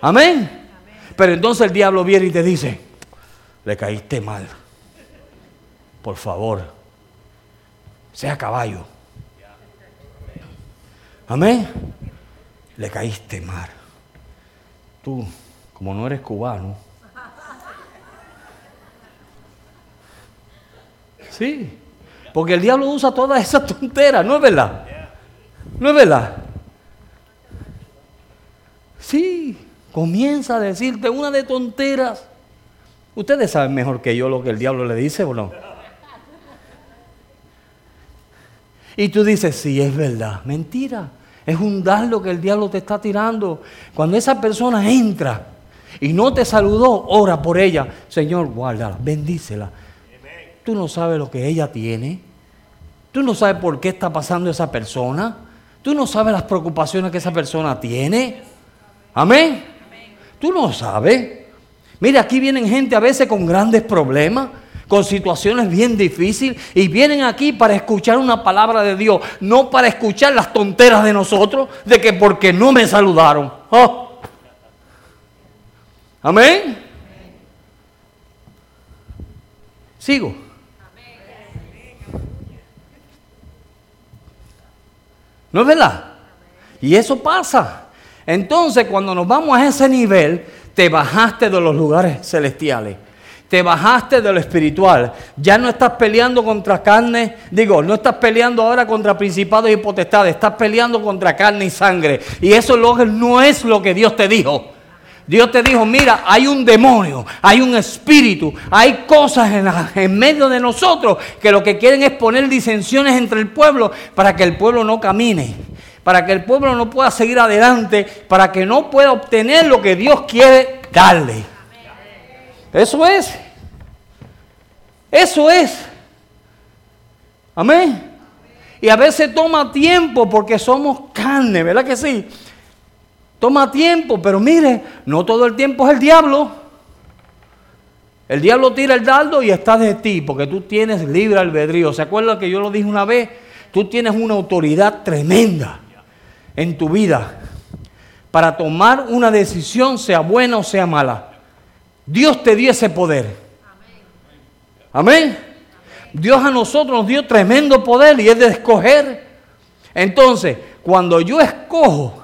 Speaker 2: Amén. Pero entonces el diablo viene y te dice, le caíste mal. Por favor, sea caballo. Amén. Le caíste mal. Tú como no eres cubano. Sí, porque el diablo usa todas esas tonteras, ¿no es verdad? ¿No es verdad? Sí, comienza a decirte una de tonteras. Ustedes saben mejor que yo lo que el diablo le dice o no. Y tú dices, sí, es verdad. Mentira. Es un dardo que el diablo te está tirando. Cuando esa persona entra y no te saludó, ora por ella. Señor, guárdala, bendícela. Tú no sabes lo que ella tiene. Tú no sabes por qué está pasando esa persona. Tú no sabes las preocupaciones que esa persona tiene. Amén. Tú no sabes. Mira, aquí vienen gente a veces con grandes problemas, con situaciones bien difíciles, y vienen aquí para escuchar una palabra de Dios, no para escuchar las tonteras de nosotros, de que porque no me saludaron. Oh. Amén. Sigo. ¿No es verdad? Y eso pasa. Entonces, cuando nos vamos a ese nivel, te bajaste de los lugares celestiales. Te bajaste de lo espiritual. Ya no estás peleando contra carne. Digo, no estás peleando ahora contra principados y potestades. Estás peleando contra carne y sangre. Y eso no es lo que Dios te dijo. Dios te dijo, mira, hay un demonio, hay un espíritu, hay cosas en, medio de nosotros que lo que quieren es poner disensiones entre el pueblo para que el pueblo no camine, para que el pueblo no pueda seguir adelante, para que no pueda obtener lo que Dios quiere darle. Eso es. Eso es. Amén. Y a veces toma tiempo porque somos carne, ¿verdad que sí? Toma tiempo, pero mire, no todo el tiempo es el diablo. El diablo tira el dardo y está de ti, porque tú tienes libre albedrío. ¿Se acuerda que yo lo dije una vez? Tú tienes una autoridad tremenda en tu vida para tomar una decisión, sea buena o sea mala. Dios te dio ese poder. Amén. Dios a nosotros nos dio tremendo poder y es de escoger. Entonces, cuando yo escojo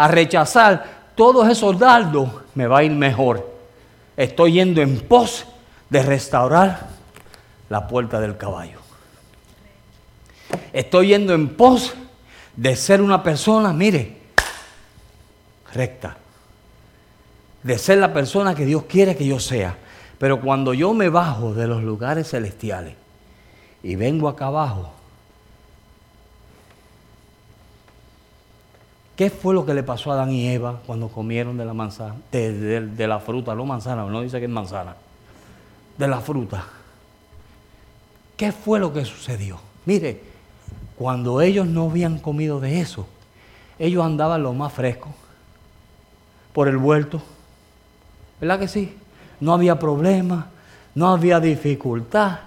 Speaker 2: a rechazar todos esos dardos, me va a ir mejor. Estoy yendo en pos de restaurar la puerta del caballo. Estoy yendo en pos de ser una persona, mire, recta. De ser la persona que Dios quiere que yo sea. Pero cuando yo me bajo de los lugares celestiales y vengo acá abajo, ¿Qué fue lo que le pasó a Adán y Eva cuando comieron de la manzana, de, la fruta, no manzana, no dice que es manzana, de la fruta? ¿Qué fue lo que sucedió? Mire, cuando ellos no habían comido de eso, ellos andaban lo más fresco, por el vuelto. ¿Verdad que sí? No había problema, no había dificultad,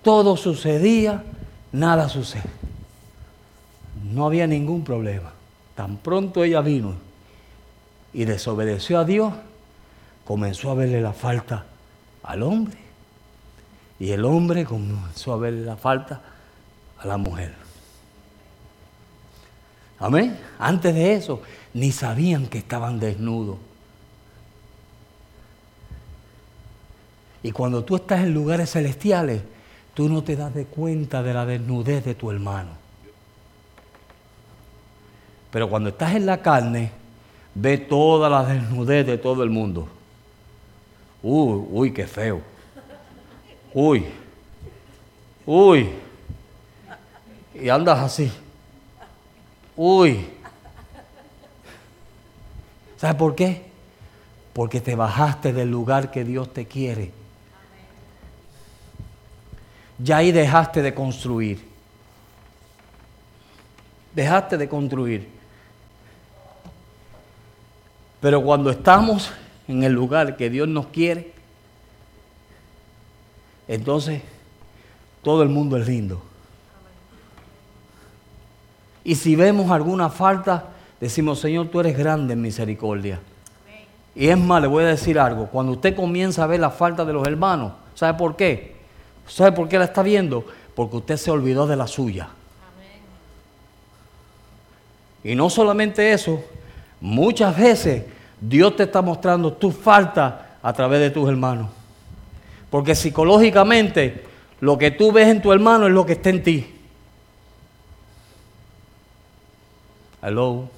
Speaker 2: todo sucedía, nada sucede. No había ningún problema. Tan pronto ella vino y desobedeció a Dios, comenzó a verle la falta al hombre. Y el hombre comenzó a verle la falta a la mujer. Amén. Antes de eso, ni sabían que estaban desnudos. Y cuando tú estás en lugares celestiales, tú no te das de cuenta de la desnudez de tu hermano. Pero cuando estás en la carne, ve toda la desnudez de todo el mundo. Uy, uy, qué feo. Uy, uy. Y andas así. Uy. ¿Sabes por qué? Porque te bajaste del lugar que Dios te quiere. Ya ahí dejaste de construir. Dejaste de construir. Pero cuando estamos en el lugar que Dios nos quiere, entonces todo el mundo es lindo. Y si vemos alguna falta, decimos, Señor, tú eres grande en misericordia. Y es más, le voy a decir algo, cuando usted comienza a ver la falta de los hermanos, ¿sabe por qué? ¿Sabe por qué la está viendo? Porque usted se olvidó de la suya. Y no solamente eso, muchas veces Dios te está mostrando tu falta a través de tus hermanos. Porque psicológicamente lo que tú ves en tu hermano es lo que está en ti. Hello.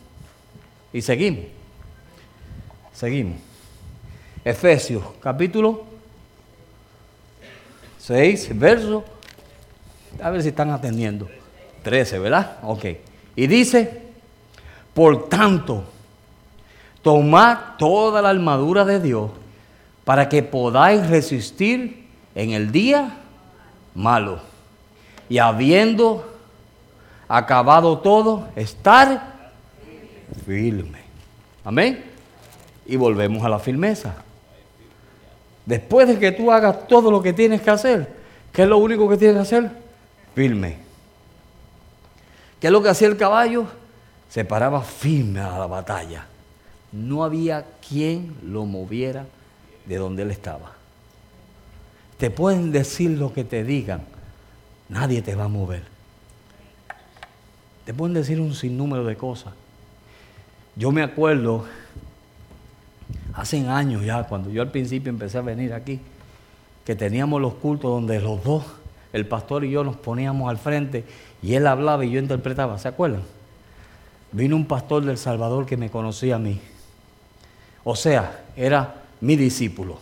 Speaker 2: Y seguimos. Seguimos. Efesios, capítulo 6, verso. A ver si están atendiendo. 13, ¿verdad? Ok. Y dice, por tanto, tomad toda la armadura de Dios para que podáis resistir en el día malo. Y habiendo acabado todo, estar firme. Amén. Y volvemos a la firmeza. Después de que tú hagas todo lo que tienes que hacer, ¿qué es lo único que tienes que hacer? Firme. ¿Qué es lo que hacía el caballo? Se paraba firme a la batalla. No había quien lo moviera de donde él estaba. Te pueden decir lo que te digan, nadie te va a mover. Te pueden decir un sinnúmero de cosas. Yo me acuerdo, hace años ya, cuando yo al principio empecé a venir aquí, que teníamos los cultos donde los dos, el pastor y yo, nos poníamos al frente y él hablaba y yo interpretaba, ¿se acuerdan? Vino un pastor del Salvador que me conocía a mí. O sea, era mi discípulo.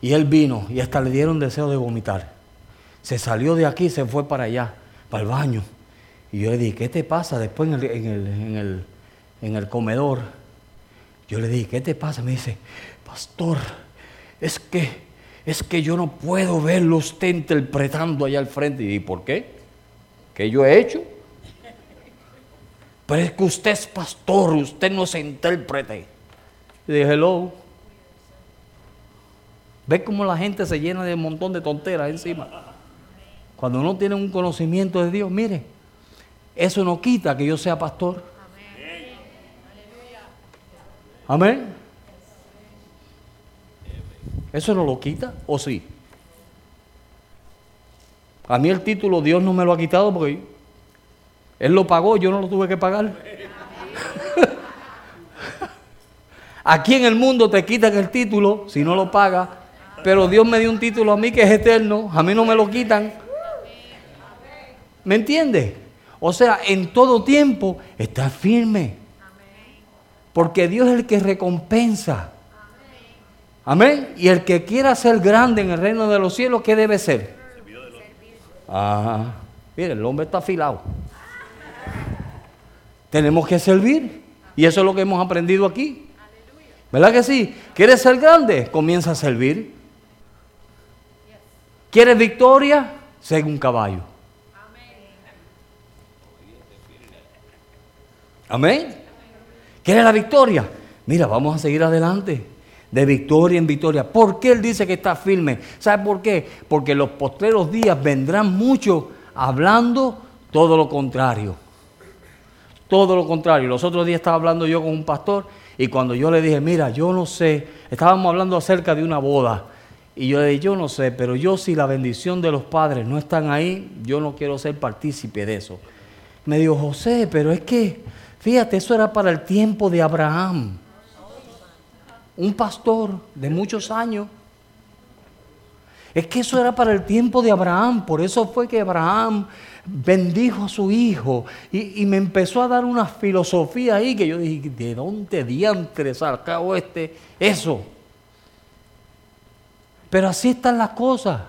Speaker 2: Y él vino y hasta le dieron deseo de vomitar. Se salió de aquí se fue para allá, para el baño. Y yo le dije, ¿qué te pasa? Después en el, en el en el comedor. Yo le dije, ¿qué te pasa? Me dice, pastor, es que, es que yo no puedo verlo usted interpretando allá al frente. Y ¿por qué? ¿Qué yo he hecho? Pero es que usted es pastor, usted no se intérprete. Y dije, hello. ¿Ves cómo la gente se llena de un montón de tonteras encima? Cuando uno tiene un conocimiento de Dios, mire, eso no quita que yo sea pastor. Amén. ¿Eso no lo quita o sí? A mí el título Dios no me lo ha quitado porque Él lo pagó, yo no lo tuve que pagar. Aquí en el mundo te quitan el título si no lo pagas, pero Dios me dio un título a mí que es eterno, a mí no me lo quitan. ¿Me entiendes? O sea, en todo tiempo está firme. Porque Dios es el que recompensa. Amén. Y el que quiera ser grande en el reino de los cielos, ¿qué debe ser? Ajá. Mire, el hombre está afilado. Tenemos que servir. Y eso es lo que hemos aprendido aquí. ¿Verdad que sí? ¿Quieres ser grande? Comienza a servir. ¿Quieres victoria? Sé un caballo. Amén. ¿Quiere la victoria? Mira, vamos a seguir adelante. De victoria en victoria. ¿Por qué Él dice que está firme? ¿Sabe por qué? Porque los postreros días vendrán muchos hablando todo lo contrario. Todo lo contrario. Los otros días estaba hablando yo con un pastor y cuando yo le dije, mira, yo no sé, estábamos hablando acerca de una boda. Y yo le dije, yo no sé, pero yo si la bendición de los padres no están ahí, yo no quiero ser partícipe de eso. Me dijo, José, pero es que, fíjate, eso era para el tiempo de Abraham. Un pastor de muchos años. Es que eso era para el tiempo de Abraham. Por eso fue que Abraham bendijo a su hijo y, me empezó a dar una filosofía ahí que yo dije, ¿de dónde diantre sacado este eso? Pero así están las cosas.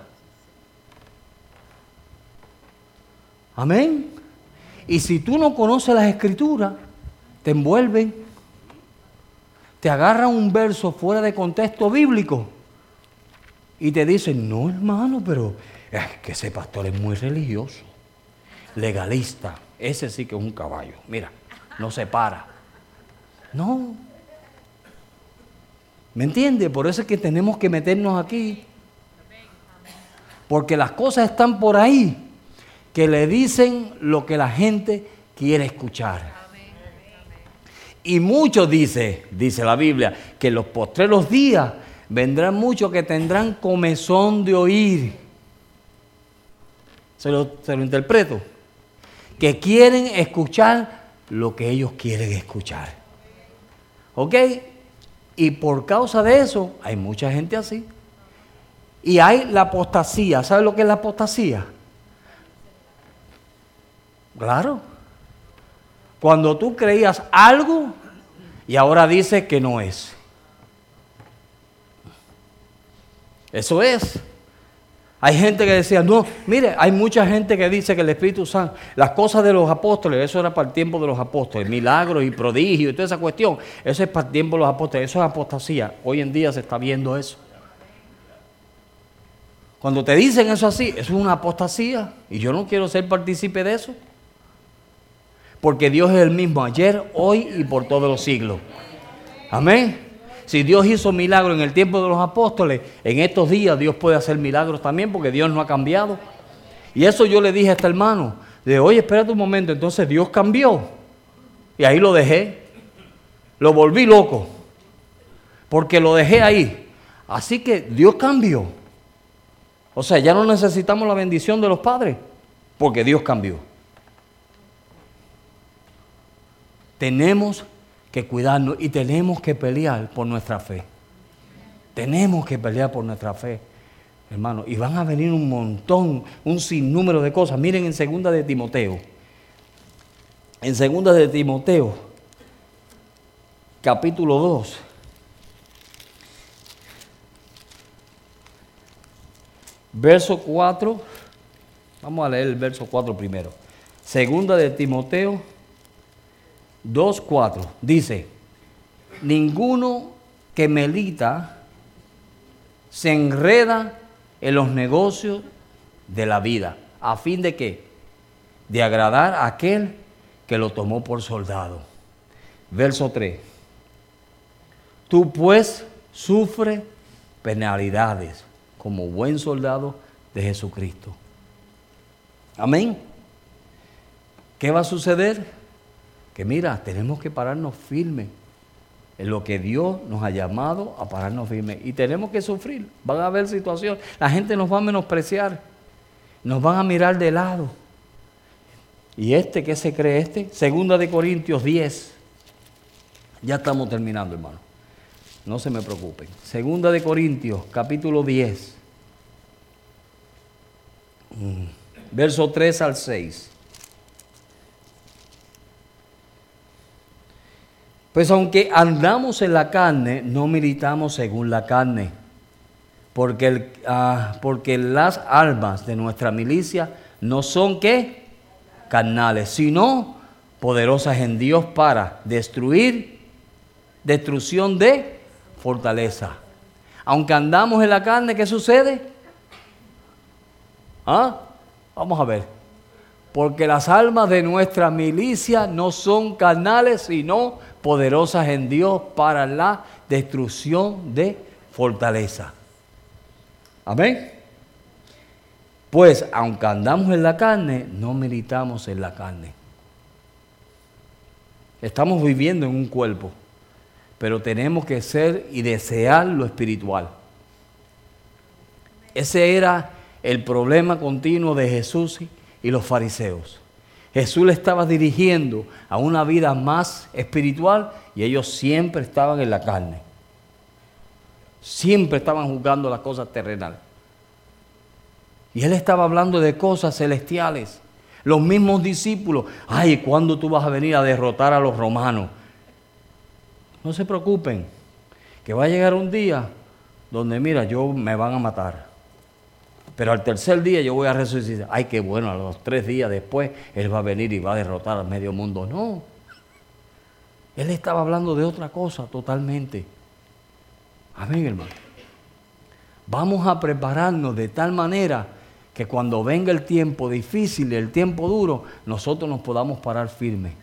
Speaker 2: Amén. Y si tú no conoces las escrituras, te envuelven, te agarran un verso fuera de contexto bíblico y te dicen, no hermano, pero es que ese pastor es muy religioso legalista. Ese sí que es un caballo. Mira, no se para. No. ¿Me entiende? Por eso es que tenemos que meternos aquí. Porque las cosas están por ahí que le dicen lo que la gente quiere escuchar. Y muchos dice, dice la Biblia, que en los postreros días vendrán muchos que tendrán comezón de oír. Se lo, se lo interpreto que quieren escuchar lo que ellos quieren escuchar. ¿Ok? Y por causa de eso hay mucha gente así. Y hay la apostasía. ¿Sabe lo que es la apostasía? Claro. Cuando tú creías algo y ahora dices que no es. Eso es. Hay gente que decía, no, mire, hay mucha gente que dice que el Espíritu Santo, las cosas de los apóstoles, eso era para el tiempo de los apóstoles, milagros y prodigios y toda esa cuestión, eso es para el tiempo de los apóstoles, eso es apostasía. Hoy en día se está viendo eso. Cuando te dicen eso así, eso es una apostasía y yo no quiero ser partícipe de eso. Porque Dios es el mismo ayer, hoy y por todos los siglos. Amén. Si Dios hizo milagros en el tiempo de los apóstoles, en estos días Dios puede hacer milagros también porque Dios no ha cambiado. Y eso yo le dije a este hermano, de oye, espérate un momento, entonces Dios cambió. Y ahí lo dejé. Lo volví loco. Porque lo dejé ahí. Así que Dios cambió. O sea, ya no necesitamos la bendición de los padres, porque Dios cambió. Tenemos que cuidarnos y tenemos que pelear por nuestra fe. Tenemos que pelear por nuestra fe, hermano. Y van a venir un montón, un sinnúmero de cosas. Miren en segunda de Timoteo. En segunda de Timoteo, capítulo 2. Verso 4. Vamos a leer el verso 4 primero. Segunda de Timoteo 2.4 dice, ninguno que melita se enreda en los negocios de la vida, a fin de que, de agradar a aquel que lo tomó por soldado. Verso 3. Tú pues sufre penalidades como buen soldado de Jesucristo. Amén. ¿Qué va a suceder? Que mira, tenemos que pararnos firmes en lo que Dios nos ha llamado a pararnos firmes. Y tenemos que sufrir. Van a haber situaciones. La gente nos va a menospreciar. Nos van a mirar de lado. ¿Y este qué se cree este? Segunda de Corintios 10. Ya estamos terminando, hermano. No se me preocupen. Segunda de Corintios, capítulo 10. Mm. Verso 3 al 6. Pues aunque andamos en la carne, no militamos según la carne, porque, ah, porque las almas de nuestra milicia no son qué? Carnales, sino poderosas en Dios para destruir, destrucción de fortaleza. Aunque andamos en la carne, ¿qué sucede? ¿Ah? Vamos a ver. Porque las almas de nuestra milicia no son carnales, sino poderosas en Dios para la destrucción de fortaleza. Amén. Pues aunque andamos en la carne, no militamos en la carne. Estamos viviendo en un cuerpo, pero tenemos que ser y desear lo espiritual. Ese era el problema continuo de Jesús y los fariseos. Jesús le estaba dirigiendo a una vida más espiritual y ellos siempre estaban en la carne. Siempre estaban juzgando las cosas terrenales. Y él estaba hablando de cosas celestiales. Los mismos discípulos, ay, ¿cuándo tú vas a venir a derrotar a los romanos? No se preocupen, que va a llegar un día donde, mira, yo me van a matar. Pero al tercer día yo voy a resucitar. Ay, qué bueno, a los tres días después Él va a venir y va a derrotar al medio mundo. No. Él estaba hablando de otra cosa totalmente. Amén, hermano. Vamos a prepararnos de tal manera que cuando venga el tiempo difícil, el tiempo duro, nosotros nos podamos parar firmes.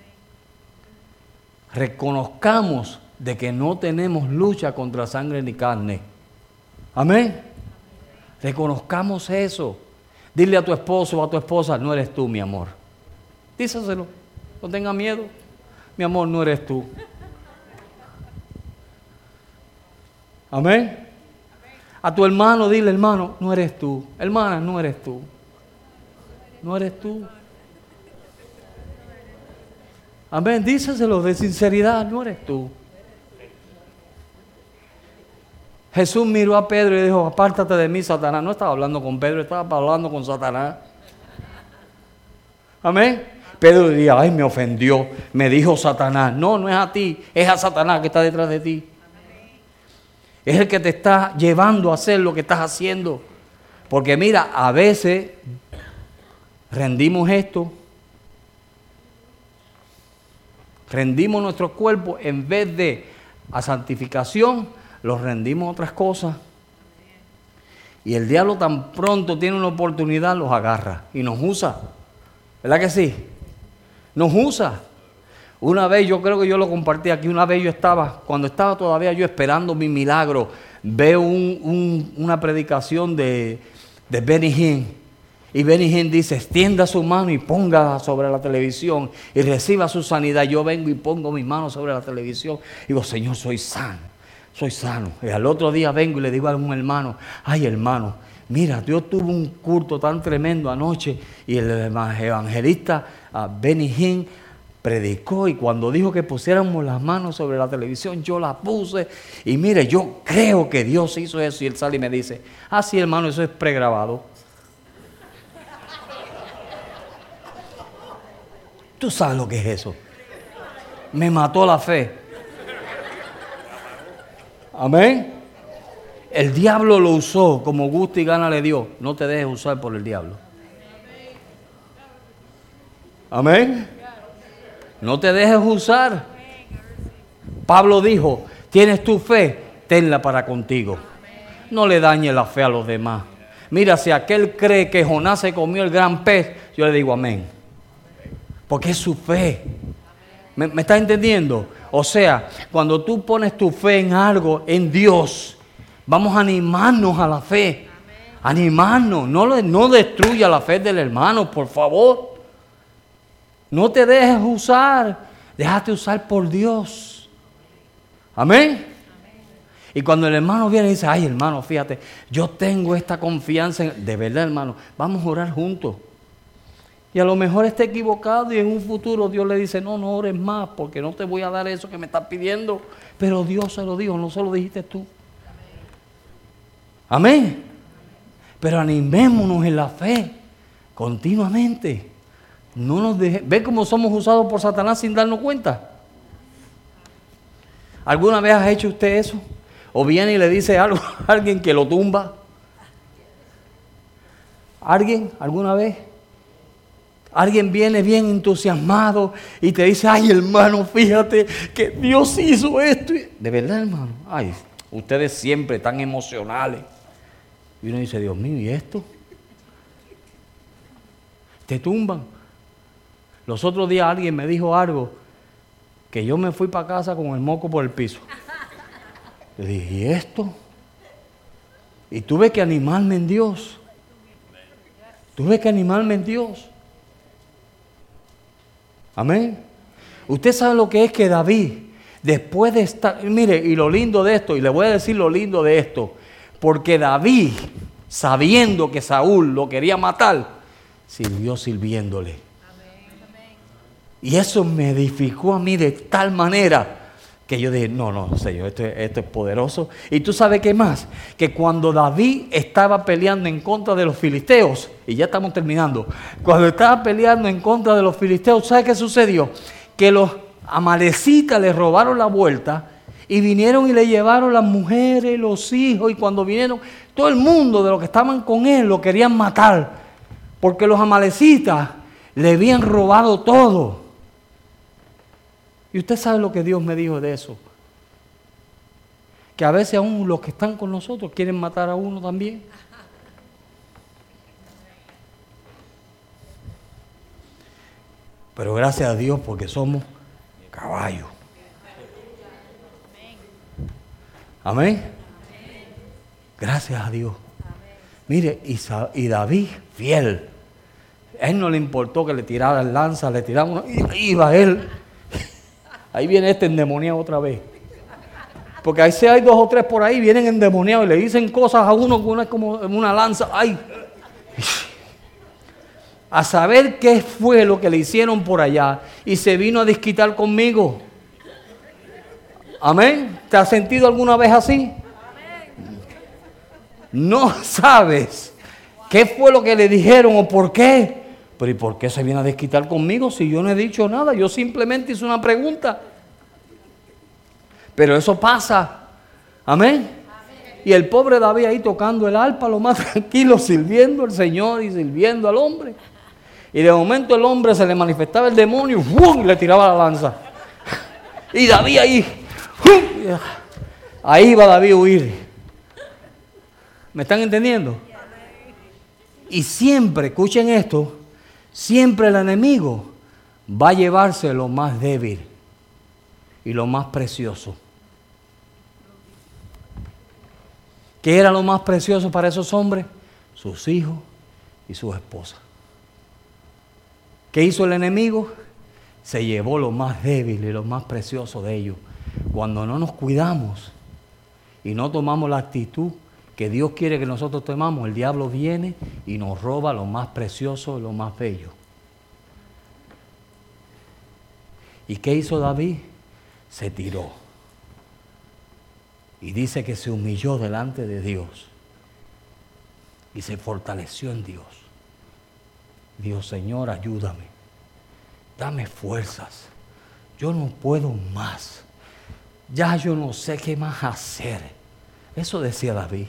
Speaker 2: Reconozcamos de que no tenemos lucha contra sangre ni carne. Amén. Reconozcamos eso. Dile a tu esposo o a tu esposa, no eres tú, mi amor. Díselo. No tenga miedo. Mi amor, no eres tú. Amén. A tu hermano, dile, hermano, no eres tú. Hermana, no eres tú. No eres tú. Amén. Díselo de sinceridad, no eres tú. Jesús miró a Pedro y dijo, apártate de mí, Satanás. No estaba hablando con Pedro, estaba hablando con Satanás. Amén. Pedro diría, ay, me ofendió, me dijo Satanás. No, no es a ti, es a Satanás que está detrás de ti. Es el que te está llevando a hacer lo que estás haciendo. Porque mira, a veces rendimos esto, rendimos nuestro cuerpo en vez de a santificación los rendimos a otras cosas. Y el diablo tan pronto tiene una oportunidad, los agarra y nos usa. ¿Verdad que sí? Nos usa. Una vez, yo creo que yo lo compartí aquí, una vez yo estaba, cuando estaba todavía yo esperando mi milagro, veo una predicación de, de Benny Hinn. Y Benny Hinn dice, extienda su mano y ponga sobre la televisión y reciba su sanidad. Yo vengo y pongo mi mano sobre la televisión y digo, Señor, soy sano soy sano. Y al otro día vengo y le digo a un hermano, ay hermano, mira, Dios tuvo un culto tan tremendo anoche y el evangelista ah, Benny Hinn predicó y cuando dijo que pusiéramos las manos sobre la televisión, yo la puse y mire, yo creo que Dios hizo eso y él sale y me dice, ah sí hermano, eso es pregrabado. Tú sabes lo que es eso. Me mató la fe. Amén. El diablo lo usó como gusto y gana le dio. No te dejes usar por el diablo. Amén. No te dejes usar. Pablo dijo, tienes tu fe, tenla para contigo. No le dañes la fe a los demás. Mira, si aquel cree que Jonás se comió el gran pez, yo le digo amén. Porque es su fe. ¿Me, me está entendiendo? O sea, cuando tú pones tu fe en algo, en Dios, vamos a animarnos a la fe. Animarnos. No, no destruya la fe del hermano, por favor. No te dejes usar. Déjate usar por Dios. Amén. Y cuando el hermano viene y dice, ay hermano, fíjate, yo tengo esta confianza. De verdad, hermano, vamos a orar juntos. Y a lo mejor está equivocado y en un futuro Dios le dice, no, no ores más porque no te voy a dar eso que me estás pidiendo. Pero Dios se lo dijo, no se lo dijiste tú. Amén. Pero animémonos en la fe continuamente. No nos ¿Ve cómo somos usados por Satanás sin darnos cuenta? ¿Alguna vez ha hecho usted eso? ¿O viene y le dice algo a alguien que lo tumba? ¿Alguien? ¿Alguna vez? Alguien viene bien entusiasmado y te dice, ay hermano, fíjate que Dios hizo esto. De verdad, hermano, ay, ustedes siempre tan emocionales. Y uno dice, Dios mío, ¿y esto? Te tumban. Los otros días alguien me dijo algo que yo me fui para casa con el moco por el piso. Le dije, ¿y esto? Y tuve que animarme en Dios. Tuve que animarme en Dios. Amén. Usted sabe lo que es que David, después de estar, mire, y lo lindo de esto, y le voy a decir lo lindo de esto, porque David, sabiendo que Saúl lo quería matar, sirvió sirviéndole. Y eso me edificó a mí de tal manera que yo dije, no, no, Señor, esto, esto es poderoso. Y tú sabes qué más, que cuando David estaba peleando en contra de los filisteos, y ya estamos terminando, cuando estaba peleando en contra de los filisteos, ¿sabes qué sucedió? Que los amalecitas le robaron la vuelta y vinieron y le llevaron las mujeres, los hijos, y cuando vinieron, todo el mundo de los que estaban con él lo querían matar, porque los amalecitas le habían robado todo. Y usted sabe lo que Dios me dijo de eso. Que a veces aún los que están con nosotros quieren matar a uno también. Pero gracias a Dios porque somos caballos. Amén. Gracias a Dios. Mire, y, David, fiel. A él no le importó que le tiraran lanza, le tiraban iba él Ahí viene este endemoniado otra vez. Porque ahí si hay dos o tres por ahí, vienen endemoniados y le dicen cosas a uno que uno es como una lanza. ¡Ay! A saber qué fue lo que le hicieron por allá y se vino a desquitar conmigo. Amén. ¿Te has sentido alguna vez así? No sabes qué fue lo que le dijeron o por qué. Pero ¿y por qué se viene a desquitar conmigo si yo no he dicho nada? Yo simplemente hice una pregunta. Pero eso pasa. Amén. Y el pobre David ahí tocando el arpa, lo más tranquilo, sirviendo al Señor y sirviendo al hombre. Y de momento el hombre se le manifestaba el demonio y le tiraba la lanza. Y David ahí, ahí va David a huir. ¿Me están entendiendo? Y siempre, escuchen esto, Siempre el enemigo va a llevarse lo más débil y lo más precioso. ¿Qué era lo más precioso para esos hombres? Sus hijos y sus esposas. ¿Qué hizo el enemigo? Se llevó lo más débil y lo más precioso de ellos. Cuando no nos cuidamos y no tomamos la actitud que Dios quiere que nosotros tomamos, el diablo viene y nos roba lo más precioso, lo más bello. ¿Y qué hizo David? Se tiró. Y dice que se humilló delante de Dios. Y se fortaleció en Dios. Dios, Señor, ayúdame. Dame fuerzas. Yo no puedo más. Ya yo no sé qué más hacer. Eso decía David.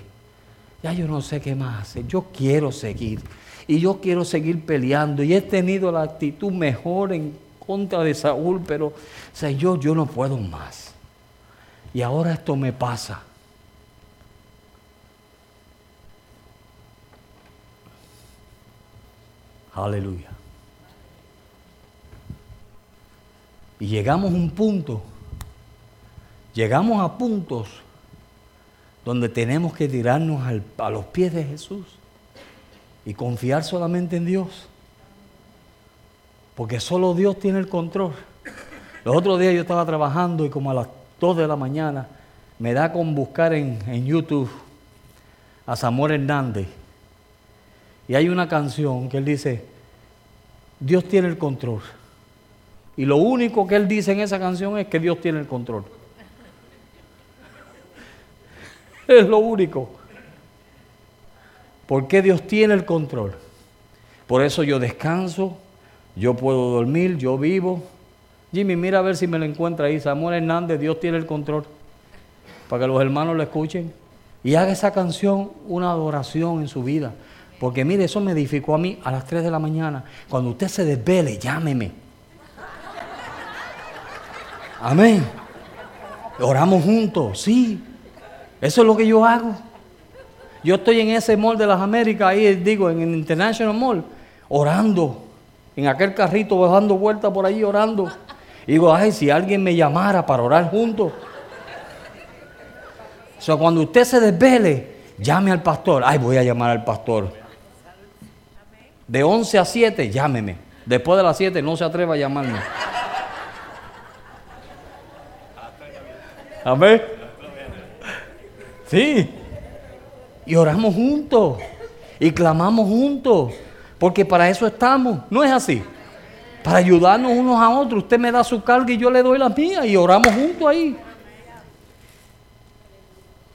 Speaker 2: Ya yo no sé qué más hacer. Yo quiero seguir. Y yo quiero seguir peleando. Y he tenido la actitud mejor en contra de Saúl, pero Señor, yo no puedo más. Y ahora esto me pasa. Aleluya. Y llegamos a un punto, llegamos a puntos donde tenemos que tirarnos a los pies de Jesús y confiar solamente en Dios. Porque solo Dios tiene el control. Los otros días yo estaba trabajando y como a las 2 de la mañana me da con buscar en, en YouTube a Samuel Hernández. Y hay una canción que él dice, Dios tiene el control. Y lo único que él dice en esa canción es que Dios tiene el control. Es lo único. Porque Dios tiene el control. Por eso yo descanso, yo puedo dormir, yo vivo. Jimmy, mira a ver si me lo encuentra ahí. Samuel Hernández, Dios tiene el control. Para que los hermanos lo escuchen. Y haga esa canción una adoración en su vida. Porque mire, eso me edificó a mí a las 3 de la mañana. Cuando usted se desvele, llámeme. Amén. Oramos juntos, sí. Eso es lo que yo hago. Yo estoy en ese mall de las Américas, ahí digo, en el International Mall, orando en aquel carrito dando vueltas por ahí orando. Y digo, ay, si alguien me llamara para orar juntos. O sea, cuando usted se desvele, llame al pastor. Ay, voy a llamar al pastor. De 11 a 7, llámeme. Después de las 7, no se atreva a llamarme. Amén. Sí. Y oramos juntos. Y clamamos juntos. Porque para eso estamos. No es así. Para ayudarnos unos a otros. Usted me da su carga y yo le doy la mía. Y oramos juntos ahí.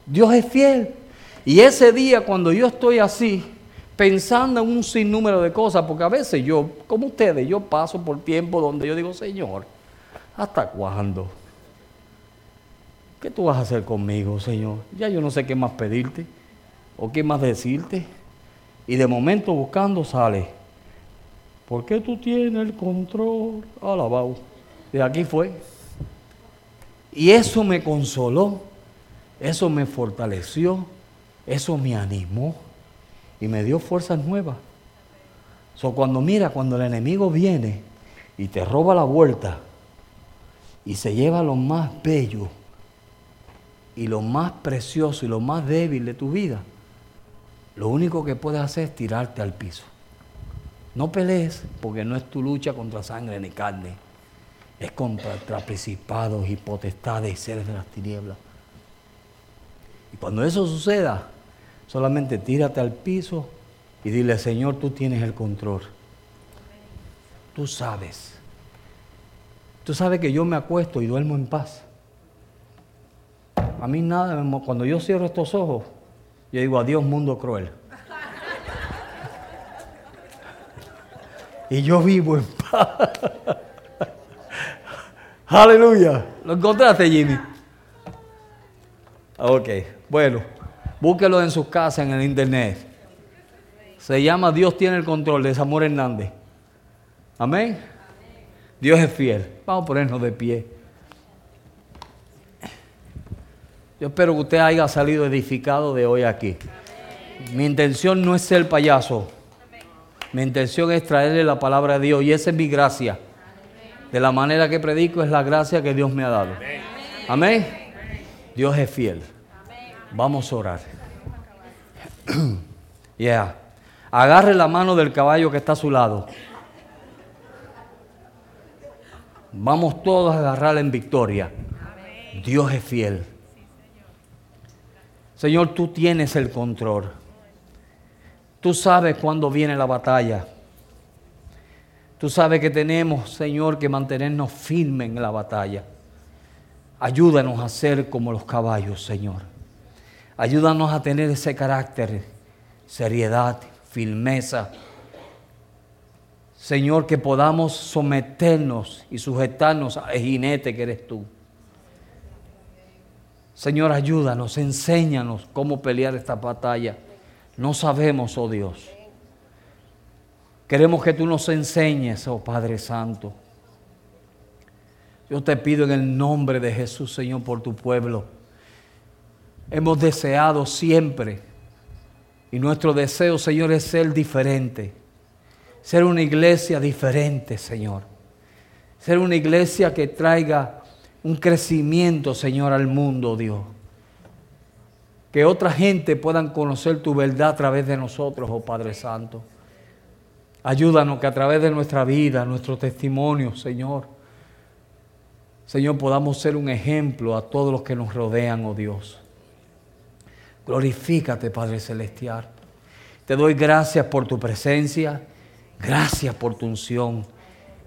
Speaker 2: Dios es fiel. Y ese día cuando yo estoy así, pensando en un sinnúmero de cosas, porque a veces yo, como ustedes, yo paso por tiempo donde yo digo, Señor, ¿hasta cuándo? ¿Qué tú vas a hacer conmigo, Señor? Ya yo no sé qué más pedirte o qué más decirte. Y de momento buscando sale. ¿Por qué tú tienes el control? Alabado. De aquí fue. Y eso me consoló, eso me fortaleció, eso me animó y me dio fuerzas nuevas. So, cuando mira, cuando el enemigo viene y te roba la vuelta y se lleva lo más bello y lo más precioso y lo más débil de tu vida, lo único que puedes hacer es tirarte al piso. No pelees porque no es tu lucha contra sangre ni carne, es contra principados y potestades y seres de las tinieblas. Y cuando eso suceda, solamente tírate al piso y dile, Señor, tú tienes el control. Tú sabes. Tú sabes que yo me acuesto y duermo en paz. A mí nada, cuando yo cierro estos ojos, yo digo, adiós mundo cruel. Y yo vivo en paz. Aleluya. ¿Lo encontraste, Jimmy? Ok, bueno, búsquelo en sus casas, en el internet. Se llama Dios tiene el control de Samuel Hernández. Amén. Dios es fiel. Vamos a ponernos de pie. Yo espero que usted haya salido edificado de hoy aquí. Mi intención no es ser payaso. Mi intención es traerle la palabra de Dios y esa es mi gracia. De la manera que predico es la gracia que Dios me ha dado. Amén. Dios es fiel. Vamos a orar. Ya. Agarre la mano del caballo que está a su lado. Vamos todos a agarrarla en victoria. Dios es fiel. Señor, tú tienes el control. Tú sabes cuándo viene la batalla. Tú sabes que tenemos, Señor, que mantenernos firmes en la batalla. Ayúdanos a ser como los caballos, Señor. Ayúdanos a tener ese carácter, seriedad, firmeza. Señor, que podamos someternos y sujetarnos al jinete que eres tú. Señor, ayúdanos, enséñanos cómo pelear esta batalla. No sabemos, oh Dios. Queremos que tú nos enseñes, oh Padre Santo. Yo te pido en el nombre de Jesús, Señor, por tu pueblo. Hemos deseado siempre, y nuestro deseo, Señor, es ser diferente. Ser una iglesia diferente, Señor. Ser una iglesia que traiga un crecimiento, Señor, al mundo, Dios. Que otra gente puedan conocer tu verdad a través de nosotros, oh Padre Santo. Ayúdanos que a través de nuestra vida, nuestro testimonio, Señor, Señor, podamos ser un ejemplo a todos los que nos rodean, oh Dios. Glorifícate, Padre Celestial. Te doy gracias por tu presencia, gracias por tu unción,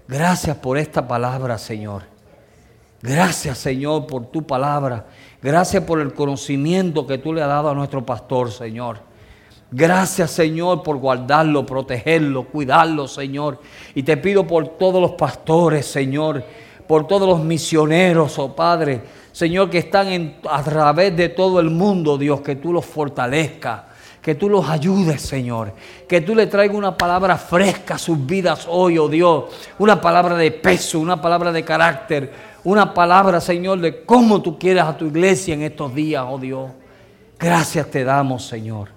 Speaker 2: gracias por esta palabra, Señor. Gracias Señor por tu palabra. Gracias por el conocimiento que tú le has dado a nuestro pastor, Señor. Gracias Señor por guardarlo, protegerlo, cuidarlo, Señor. Y te pido por todos los pastores, Señor, por todos los misioneros, oh Padre, Señor, que están a través de todo el mundo, Dios, que tú los fortalezcas. Que tú los ayudes, Señor. Que tú le traigas una palabra fresca a sus vidas hoy, oh Dios. Una palabra de peso, una palabra de carácter, una palabra, Señor, de cómo tú quieres a tu iglesia en estos días, oh Dios. Gracias te damos, Señor.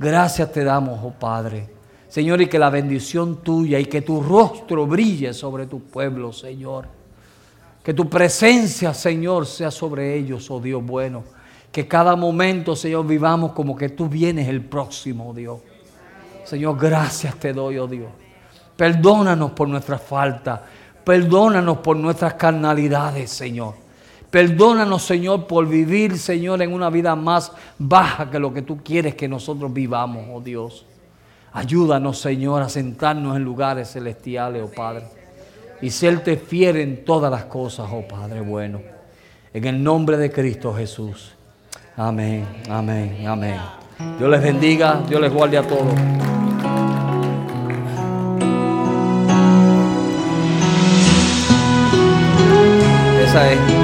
Speaker 2: Gracias te damos, oh Padre. Señor, y que la bendición tuya y que tu rostro brille sobre tu pueblo, Señor. Que tu presencia, Señor, sea sobre ellos, oh Dios bueno. Que cada momento, Señor, vivamos como que tú vienes el próximo, Dios. Señor, gracias te doy, oh Dios. Perdónanos por nuestra falta. Perdónanos por nuestras carnalidades, Señor. Perdónanos, Señor, por vivir, Señor, en una vida más baja que lo que tú quieres que nosotros vivamos, oh Dios. Ayúdanos, Señor, a sentarnos en lugares celestiales, oh Padre. Y serte fiel en todas las cosas, oh Padre bueno. En el nombre de Cristo Jesús. Amén, amén, amén. Dios les bendiga, Dios les guarde a todos. Esa es.